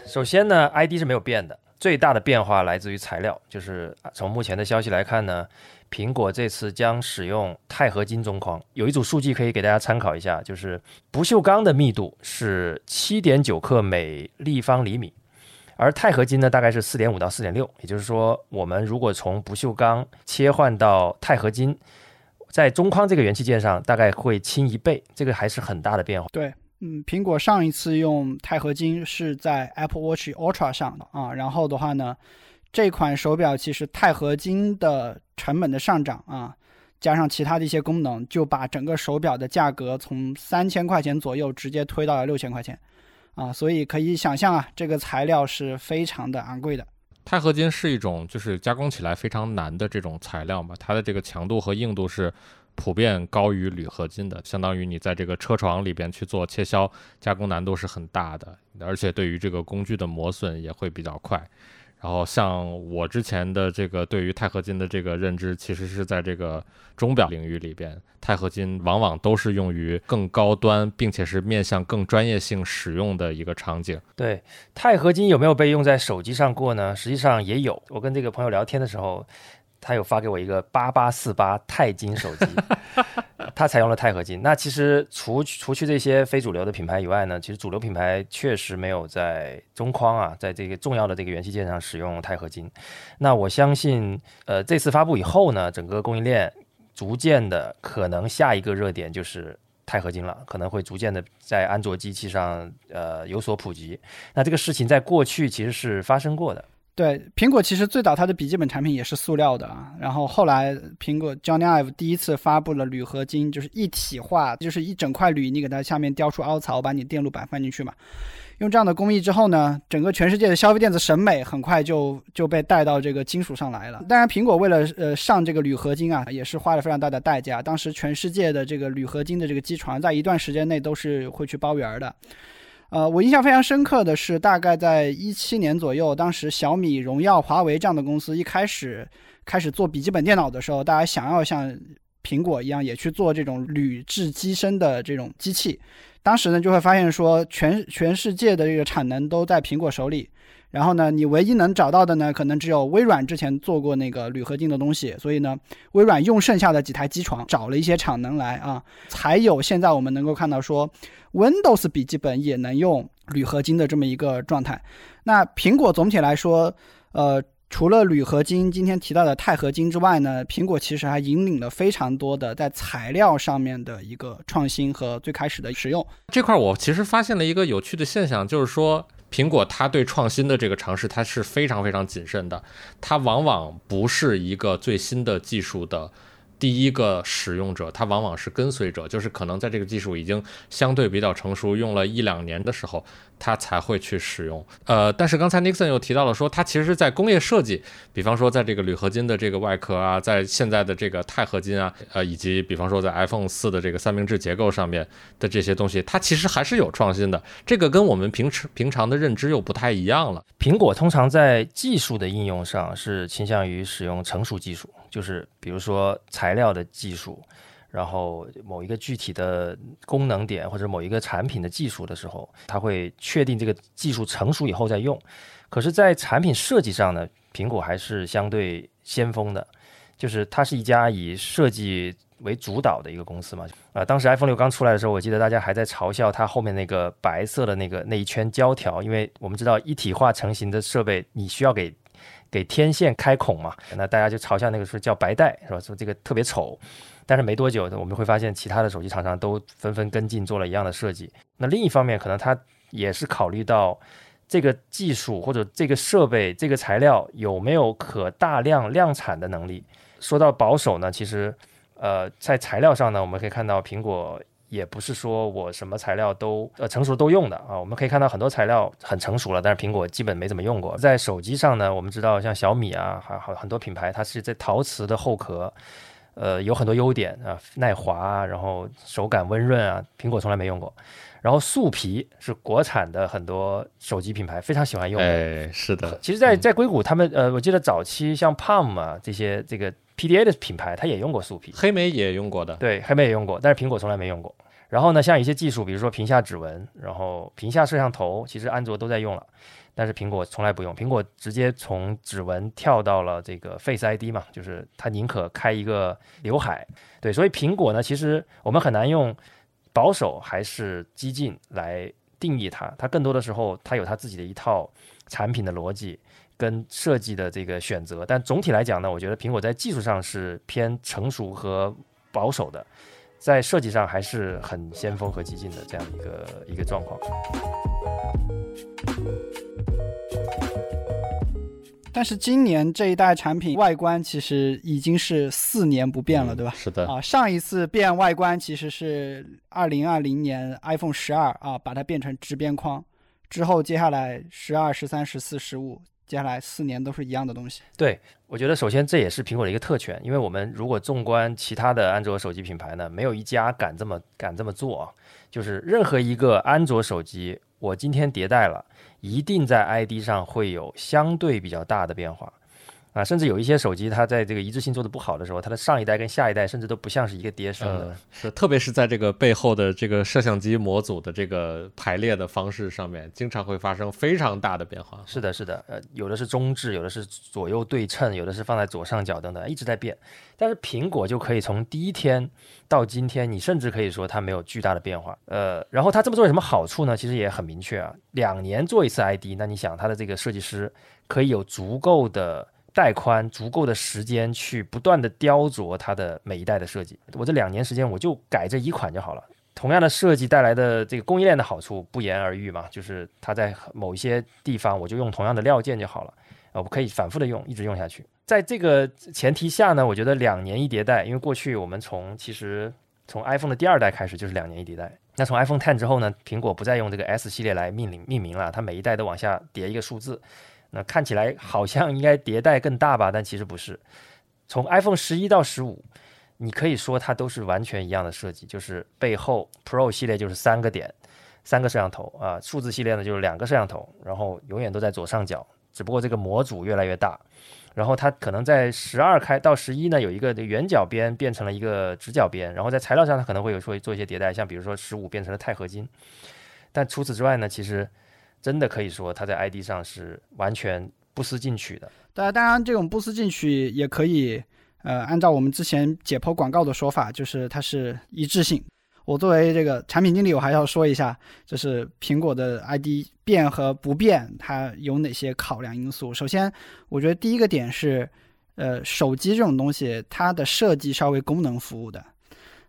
首先呢，ID 是没有变的，最大的变化来自于材料，就是从目前的消息来看呢。苹果这次将使用钛合金中框，有一组数据可以给大家参考一下，就是不锈钢的密度是七点九克每立方厘米，而钛合金呢大概是四点五到四点六，也就是说，我们如果从不锈钢切换到钛合金，在中框这个元器件上大概会轻一倍，这个还是很大的变化。对，嗯，苹果上一次用钛合金是在 Apple Watch Ultra 上的啊，然后的话呢。这款手表其实钛合金的成本的上涨啊，加上其他的一些功能，就把整个手表的价格从三千块钱左右直接推到了六千块钱，啊，所以可以想象啊，这个材料是非常的昂贵的。钛合金是一种就是加工起来非常难的这种材料嘛，它的这个强度和硬度是普遍高于铝合金的，相当于你在这个车床里边去做切削，加工难度是很大的，而且对于这个工具的磨损也会比较快。然后像我之前的这个对于钛合金的这个认知，其实是在这个钟表领域里边，钛合金往往都是用于更高端，并且是面向更专业性使用的一个场景。对，钛合金有没有被用在手机上过呢？实际上也有。我跟这个朋友聊天的时候。他有发给我一个八八四八钛金手机，它采用了钛合金。那其实除除去这些非主流的品牌以外呢，其实主流品牌确实没有在中框啊，在这个重要的这个元器件上使用钛合金。那我相信，呃，这次发布以后呢，整个供应链逐渐的可能下一个热点就是钛合金了，可能会逐渐的在安卓机器上呃有所普及。那这个事情在过去其实是发生过的。对，苹果其实最早它的笔记本产品也是塑料的啊，然后后来苹果 Johnny Ive 第一次发布了铝合金，就是一体化，就是一整块铝，你给它下面雕出凹槽，把你电路板放进去嘛。用这样的工艺之后呢，整个全世界的消费电子审美很快就就被带到这个金属上来了。当然，苹果为了呃上这个铝合金啊，也是花了非常大的代价。当时全世界的这个铝合金的这个机床，在一段时间内都是会去包圆的。呃，我印象非常深刻的是，大概在一七年左右，当时小米、荣耀、华为这样的公司一开始开始做笔记本电脑的时候，大家想要像苹果一样也去做这种铝制机身的这种机器，当时呢就会发现说，全全世界的这个产能都在苹果手里。然后呢，你唯一能找到的呢，可能只有微软之前做过那个铝合金的东西，所以呢，微软用剩下的几台机床找了一些产能来啊，才有现在我们能够看到说，Windows 笔记本也能用铝合金的这么一个状态。那苹果总体来说，呃，除了铝合金今天提到的钛合金之外呢，苹果其实还引领了非常多的在材料上面的一个创新和最开始的使用。这块我其实发现了一个有趣的现象，就是说。苹果它对创新的这个尝试，它是非常非常谨慎的，它往往不是一个最新的技术的第一个使用者，他往往是跟随者，就是可能在这个技术已经相对比较成熟，用了一两年的时候，他才会去使用。呃，但是刚才 Nixon 又提到了说，他其实在工业设计，比方说在这个铝合金的这个外壳啊，在现在的这个钛合金啊，呃，以及比方说在 iPhone 四的这个三明治结构上面的这些东西，它其实还是有创新的。这个跟我们平时平常的认知又不太一样了。苹果通常在技术的应用上是倾向于使用成熟技术。就是比如说材料的技术，然后某一个具体的功能点或者某一个产品的技术的时候，它会确定这个技术成熟以后再用。可是，在产品设计上呢，苹果还是相对先锋的，就是它是一家以设计为主导的一个公司嘛。啊，当时 iPhone 六刚出来的时候，我记得大家还在嘲笑它后面那个白色的那个那一圈胶条，因为我们知道一体化成型的设备，你需要给。给天线开孔嘛，那大家就嘲笑那个说叫白带是吧？说这个特别丑，但是没多久，我们会发现其他的手机厂商都纷纷跟进做了一样的设计。那另一方面，可能它也是考虑到这个技术或者这个设备、这个材料有没有可大量量产的能力。说到保守呢，其实呃，在材料上呢，我们可以看到苹果。也不是说我什么材料都呃成熟都用的啊，我们可以看到很多材料很成熟了，但是苹果基本没怎么用过。在手机上呢，我们知道像小米啊，还好很多品牌，它是在陶瓷的后壳，呃，有很多优点啊，耐滑，然后手感温润啊，苹果从来没用过。然后素皮是国产的很多手机品牌非常喜欢用的，哎，是的。其实，在在硅谷，他们呃，我记得早期像 Palm 啊这些这个 PDA 的品牌，它也用过素皮，黑莓也用过的，对，黑莓也用过，但是苹果从来没用过。然后呢，像一些技术，比如说屏下指纹，然后屏下摄像头，其实安卓都在用了，但是苹果从来不用。苹果直接从指纹跳到了这个 Face ID 嘛，就是它宁可开一个刘海。对，所以苹果呢，其实我们很难用保守还是激进来定义它。它更多的时候，它有它自己的一套产品的逻辑跟设计的这个选择。但总体来讲呢，我觉得苹果在技术上是偏成熟和保守的。在设计上还是很先锋和激进的这样一个一个状况。但是今年这一代产品外观其实已经是四年不变了，对吧？是的。啊，上一次变外观其实是二零二零年 iPhone 十二啊，把它变成直边框，之后接下来十二、十三、十四、十五。接下来四年都是一样的东西。对，我觉得首先这也是苹果的一个特权，因为我们如果纵观其他的安卓手机品牌呢，没有一家敢这么敢这么做啊。就是任何一个安卓手机，我今天迭代了，一定在 ID 上会有相对比较大的变化。啊，甚至有一些手机，它在这个一致性做的不好的时候，它的上一代跟下一代甚至都不像是一个爹生的。是，特别是在这个背后的这个摄像机模组的这个排列的方式上面，经常会发生非常大的变化。是的，是的，呃，有的是中置，有的是左右对称，有的是放在左上角等等，一直在变。但是苹果就可以从第一天到今天，你甚至可以说它没有巨大的变化。呃，然后它这么做有什么好处呢？其实也很明确啊，两年做一次 ID，那你想它的这个设计师可以有足够的。带宽足够的时间去不断的雕琢它的每一代的设计，我这两年时间我就改这一款就好了。同样的设计带来的这个供应链的好处不言而喻嘛，就是它在某一些地方我就用同样的料件就好了，呃，我可以反复的用，一直用下去。在这个前提下呢，我觉得两年一迭代，因为过去我们从其实从 iPhone 的第二代开始就是两年一迭代，那从 iPhone Ten 之后呢，苹果不再用这个 S 系列来命名命名了，它每一代都往下叠一个数字。那看起来好像应该迭代更大吧，但其实不是。从 iPhone 十一到十五，你可以说它都是完全一样的设计，就是背后 Pro 系列就是三个点，三个摄像头啊，数字系列呢就是两个摄像头，然后永远都在左上角，只不过这个模组越来越大。然后它可能在十二开到十一呢，有一个圆角边变成了一个直角边，然后在材料上它可能会有说做一些迭代，像比如说十五变成了钛合金。但除此之外呢，其实。真的可以说，它在 ID 上是完全不思进取的。当然，当然，这种不思进取也可以，呃，按照我们之前解剖广告的说法，就是它是一致性。我作为这个产品经理，我还要说一下，就是苹果的 ID 变和不变，它有哪些考量因素？首先，我觉得第一个点是，呃，手机这种东西，它的设计稍微功能服务的。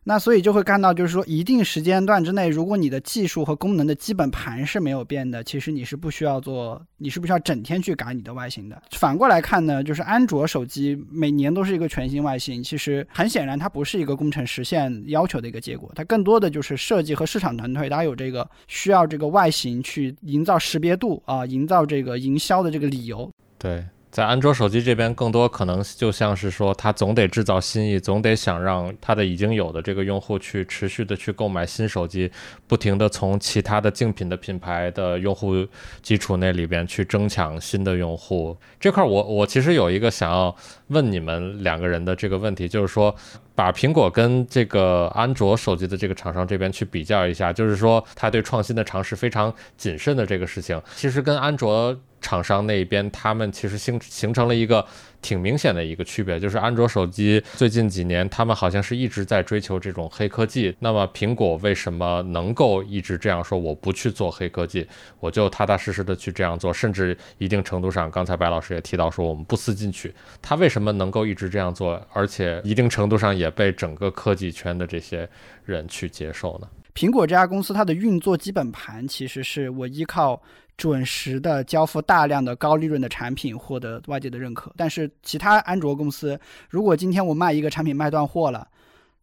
那所以就会看到，就是说一定时间段之内，如果你的技术和功能的基本盘是没有变的，其实你是不需要做，你是不需要整天去改你的外形的。反过来看呢，就是安卓手机每年都是一个全新外形，其实很显然它不是一个工程实现要求的一个结果，它更多的就是设计和市场团队，大家有这个需要这个外形去营造识别度啊，营造这个营销的这个理由。对。在安卓手机这边，更多可能就像是说，它总得制造新意，总得想让它的已经有的这个用户去持续的去购买新手机，不停的从其他的竞品的品牌的用户基础那里边去争抢新的用户。这块我我其实有一个想要问你们两个人的这个问题，就是说，把苹果跟这个安卓手机的这个厂商这边去比较一下，就是说，他对创新的尝试非常谨慎的这个事情，其实跟安卓。厂商那边，他们其实形形成了一个挺明显的一个区别，就是安卓手机最近几年，他们好像是一直在追求这种黑科技。那么苹果为什么能够一直这样说？我不去做黑科技，我就踏踏实实的去这样做，甚至一定程度上，刚才白老师也提到说，我们不思进取。他为什么能够一直这样做，而且一定程度上也被整个科技圈的这些人去接受呢？苹果这家公司，它的运作基本盘其实是我依靠。准时的交付大量的高利润的产品，获得外界的认可。但是其他安卓公司，如果今天我卖一个产品卖断货了，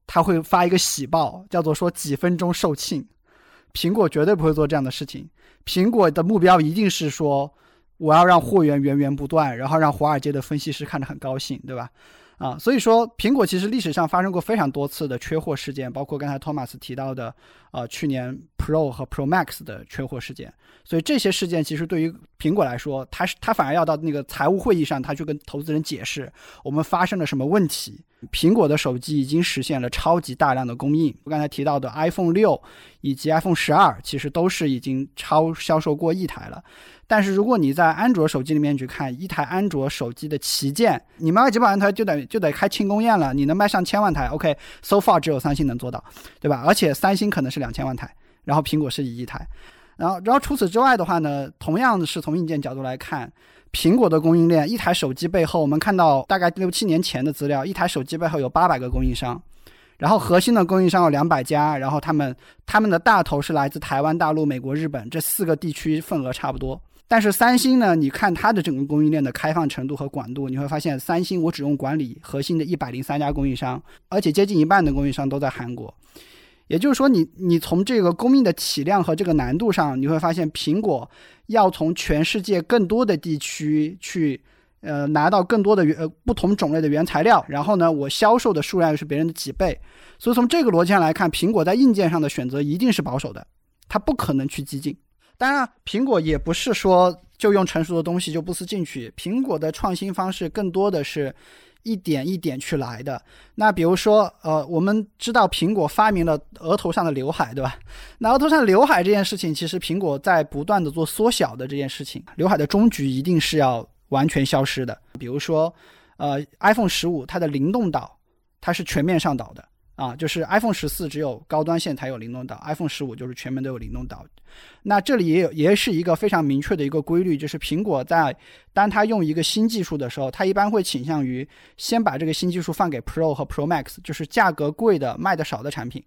他会发一个喜报，叫做说几分钟售罄。苹果绝对不会做这样的事情。苹果的目标一定是说，我要让货源源源不断，然后让华尔街的分析师看着很高兴，对吧？啊，所以说苹果其实历史上发生过非常多次的缺货事件，包括刚才托马斯提到的，呃，去年 Pro 和 Pro Max 的缺货事件。所以这些事件其实对于苹果来说，它是它反而要到那个财务会议上，他去跟投资人解释我们发生了什么问题。苹果的手机已经实现了超级大量的供应，我刚才提到的 iPhone 六以及 iPhone 十二，其实都是已经超销售过亿台了。但是如果你在安卓手机里面去看一台安卓手机的旗舰，你卖几百万台就得就得开庆功宴了。你能卖上千万台，OK，so far 只有三星能做到，对吧？而且三星可能是两千万台，然后苹果是一亿台，然后然后除此之外的话呢，同样是从硬件角度来看，苹果的供应链，一台手机背后，我们看到大概六七年前的资料，一台手机背后有八百个供应商，然后核心的供应商有两百家，然后他们他们的大头是来自台湾、大陆、美国、日本这四个地区，份额差不多。但是三星呢？你看它的整个供应链的开放程度和广度，你会发现三星我只用管理核心的一百零三家供应商，而且接近一半的供应商都在韩国。也就是说，你你从这个供应的体量和这个难度上，你会发现苹果要从全世界更多的地区去，呃，拿到更多的原呃不同种类的原材料，然后呢，我销售的数量又是别人的几倍。所以从这个逻辑上来看，苹果在硬件上的选择一定是保守的，它不可能去激进。当然，苹果也不是说就用成熟的东西就不思进取。苹果的创新方式更多的是一点一点去来的。那比如说，呃，我们知道苹果发明了额头上的刘海，对吧？那额头上刘海这件事情，其实苹果在不断的做缩小的这件事情。刘海的终局一定是要完全消失的。比如说，呃，iPhone 十五它的灵动岛，它是全面上岛的。啊，就是 iPhone 十四只有高端线才有灵动岛，iPhone 十五就是全面都有灵动岛。那这里也有，也是一个非常明确的一个规律，就是苹果在当它用一个新技术的时候，它一般会倾向于先把这个新技术放给 Pro 和 Pro Max，就是价格贵的、卖的少的产品。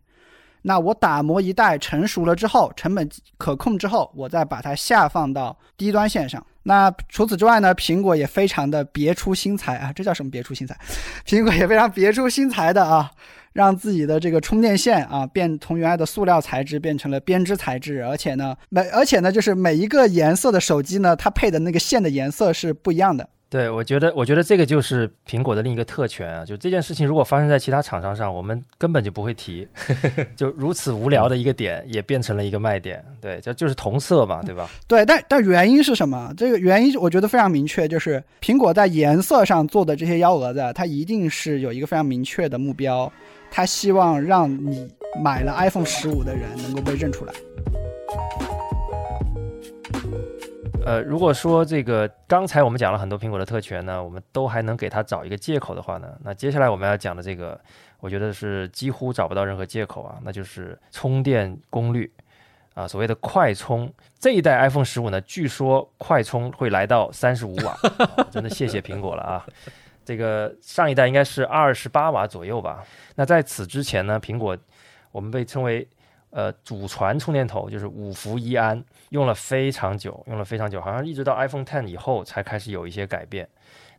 那我打磨一代成熟了之后，成本可控之后，我再把它下放到低端线上。那除此之外呢，苹果也非常的别出心裁啊，这叫什么别出心裁？苹果也非常别出心裁的啊。让自己的这个充电线啊，变从原来的塑料材质变成了编织材质，而且呢，每而且呢，就是每一个颜色的手机呢，它配的那个线的颜色是不一样的。对，我觉得，我觉得这个就是苹果的另一个特权啊。就这件事情，如果发生在其他厂商上，我们根本就不会提。就如此无聊的一个点，也变成了一个卖点。对，这就是同色嘛，对吧？对，但但原因是什么？这个原因我觉得非常明确，就是苹果在颜色上做的这些幺蛾子，它一定是有一个非常明确的目标。它希望让你买了 iPhone 十五的人能够被认出来。呃，如果说这个刚才我们讲了很多苹果的特权呢，我们都还能给它找一个借口的话呢，那接下来我们要讲的这个，我觉得是几乎找不到任何借口啊，那就是充电功率啊，所谓的快充。这一代 iPhone 十五呢，据说快充会来到三十五瓦，真的谢谢苹果了啊。这个上一代应该是二十八瓦左右吧。那在此之前呢，苹果我们被称为呃祖传充电头，就是五伏一安，用了非常久，用了非常久，好像一直到 iPhone Ten 以后才开始有一些改变。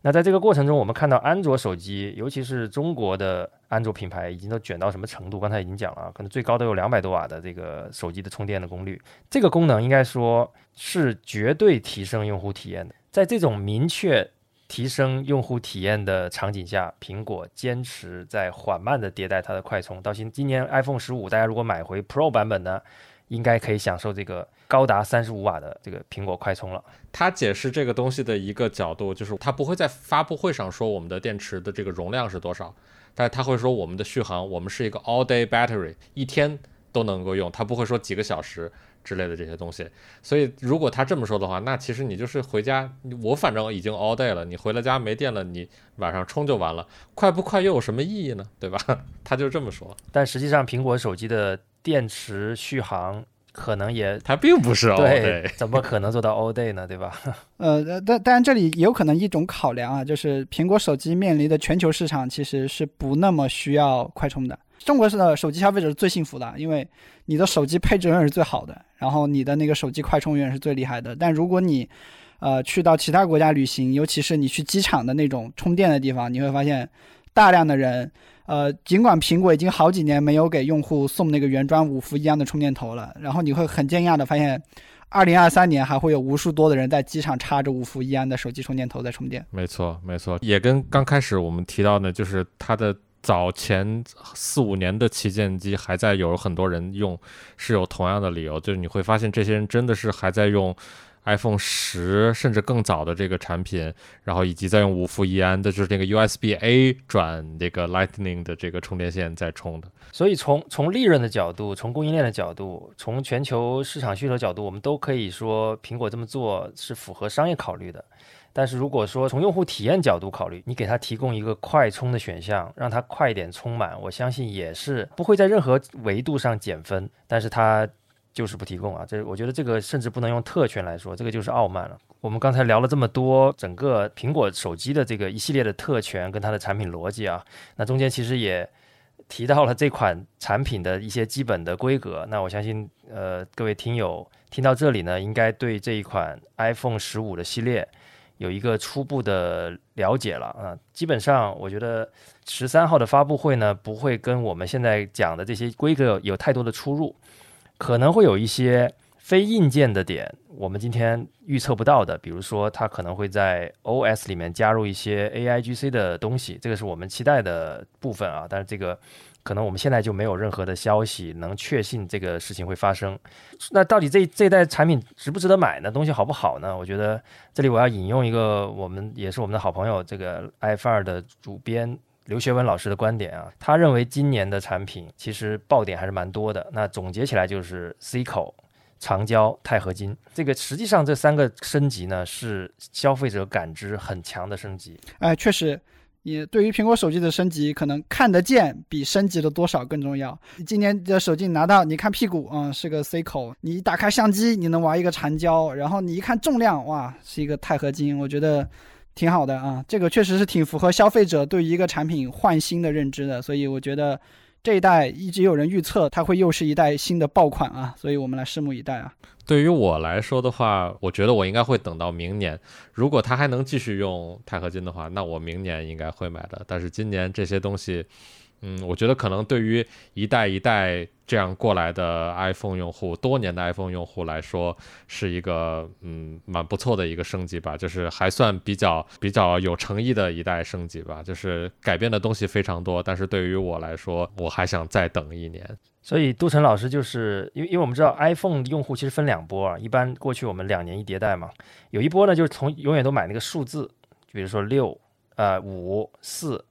那在这个过程中，我们看到安卓手机，尤其是中国的安卓品牌，已经都卷到什么程度？刚才已经讲了，可能最高都有两百多瓦的这个手机的充电的功率。这个功能应该说是绝对提升用户体验的。在这种明确提升用户体验的场景下，苹果坚持在缓慢的迭代它的快充。到今今年 iPhone 十五，大家如果买回 Pro 版本呢？应该可以享受这个高达三十五瓦的这个苹果快充了。他解释这个东西的一个角度就是，他不会在发布会上说我们的电池的这个容量是多少，但他会说我们的续航，我们是一个 all day battery，一天都能够用，他不会说几个小时之类的这些东西。所以如果他这么说的话，那其实你就是回家，我反正已经 all day 了，你回了家没电了，你晚上充就完了，快不快又有什么意义呢？对吧？他就这么说。但实际上，苹果手机的电池续航可能也它并不是 all day，怎么可能做到 all day 呢？对吧？呃，但当然这里也有可能一种考量啊，就是苹果手机面临的全球市场其实是不那么需要快充的。中国式的手机消费者是最幸福的，因为你的手机配置永远是最好的，然后你的那个手机快充永远是最厉害的。但如果你呃去到其他国家旅行，尤其是你去机场的那种充电的地方，你会发现大量的人。呃，尽管苹果已经好几年没有给用户送那个原装五伏一安的充电头了，然后你会很惊讶的发现，二零二三年还会有无数多的人在机场插着五伏一安的手机充电头在充电。没错，没错，也跟刚开始我们提到的，就是它的早前四五年的旗舰机还在有很多人用，是有同样的理由，就是你会发现这些人真的是还在用。iPhone 十甚至更早的这个产品，然后以及在用五伏一安的，就是那个 USB A 转这个 Lightning 的这个充电线在充的。所以从从利润的角度，从供应链的角度，从全球市场需求角度，我们都可以说苹果这么做是符合商业考虑的。但是如果说从用户体验角度考虑，你给他提供一个快充的选项，让他快一点充满，我相信也是不会在任何维度上减分。但是它就是不提供啊，这我觉得这个甚至不能用特权来说，这个就是傲慢了。我们刚才聊了这么多，整个苹果手机的这个一系列的特权跟它的产品逻辑啊，那中间其实也提到了这款产品的一些基本的规格。那我相信，呃，各位听友听到这里呢，应该对这一款 iPhone 十五的系列有一个初步的了解了啊。基本上，我觉得十三号的发布会呢，不会跟我们现在讲的这些规格有太多的出入。可能会有一些非硬件的点，我们今天预测不到的，比如说它可能会在 OS 里面加入一些 AIGC 的东西，这个是我们期待的部分啊。但是这个可能我们现在就没有任何的消息能确信这个事情会发生。那到底这这代产品值不值得买呢？东西好不好呢？我觉得这里我要引用一个我们也是我们的好朋友，这个 iF 二的主编。刘学文老师的观点啊，他认为今年的产品其实爆点还是蛮多的。那总结起来就是 C 口、长焦、钛合金。这个实际上这三个升级呢，是消费者感知很强的升级。哎，确实，也对于苹果手机的升级，可能看得见比升级的多少更重要。今年的手机拿到，你看屁股啊是个 C 口，你打开相机你能玩一个长焦，然后你一看重量，哇是一个钛合金。我觉得。挺好的啊，这个确实是挺符合消费者对于一个产品换新的认知的，所以我觉得这一代一直有人预测它会又是一代新的爆款啊，所以我们来拭目以待啊。对于我来说的话，我觉得我应该会等到明年，如果它还能继续用钛合金的话，那我明年应该会买的。但是今年这些东西。嗯，我觉得可能对于一代一代这样过来的 iPhone 用户，多年的 iPhone 用户来说，是一个嗯蛮不错的一个升级吧，就是还算比较比较有诚意的一代升级吧，就是改变的东西非常多，但是对于我来说，我还想再等一年。所以杜晨老师就是因为因为我们知道 iPhone 用户其实分两波啊，一般过去我们两年一迭代嘛，有一波呢就是从永远都买那个数字，比如说六呃五四。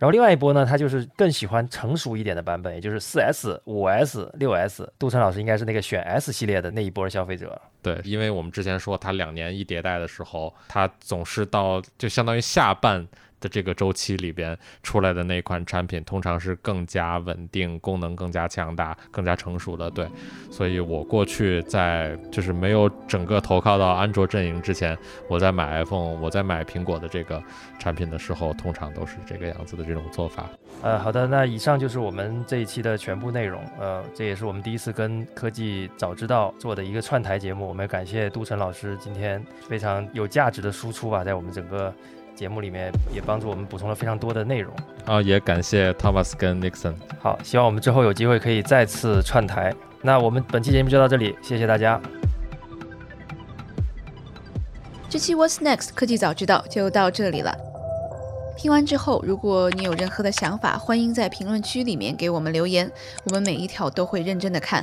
然后另外一波呢，他就是更喜欢成熟一点的版本，也就是四 S、五 S、六 S。杜晨老师应该是那个选 S 系列的那一波消费者。对，因为我们之前说它两年一迭代的时候，它总是到就相当于下半的这个周期里边出来的那款产品，通常是更加稳定、功能更加强大、更加成熟的。对，所以我过去在就是没有整个投靠到安卓阵营之前，我在买 iPhone，我在买苹果的这个产品的时候，通常都是这个样子的这种做法。呃，好的，那以上就是我们这一期的全部内容。呃，这也是我们第一次跟科技早知道做的一个串台节目。我们感谢杜晨老师今天非常有价值的输出吧，在我们整个。节目里面也帮助我们补充了非常多的内容啊，也感谢 Thomas 跟 Nixon。好，希望我们之后有机会可以再次串台。那我们本期节目就到这里，谢谢大家。这期 What's Next 科技早知道就到这里了。听完之后，如果你有任何的想法，欢迎在评论区里面给我们留言，我们每一条都会认真的看。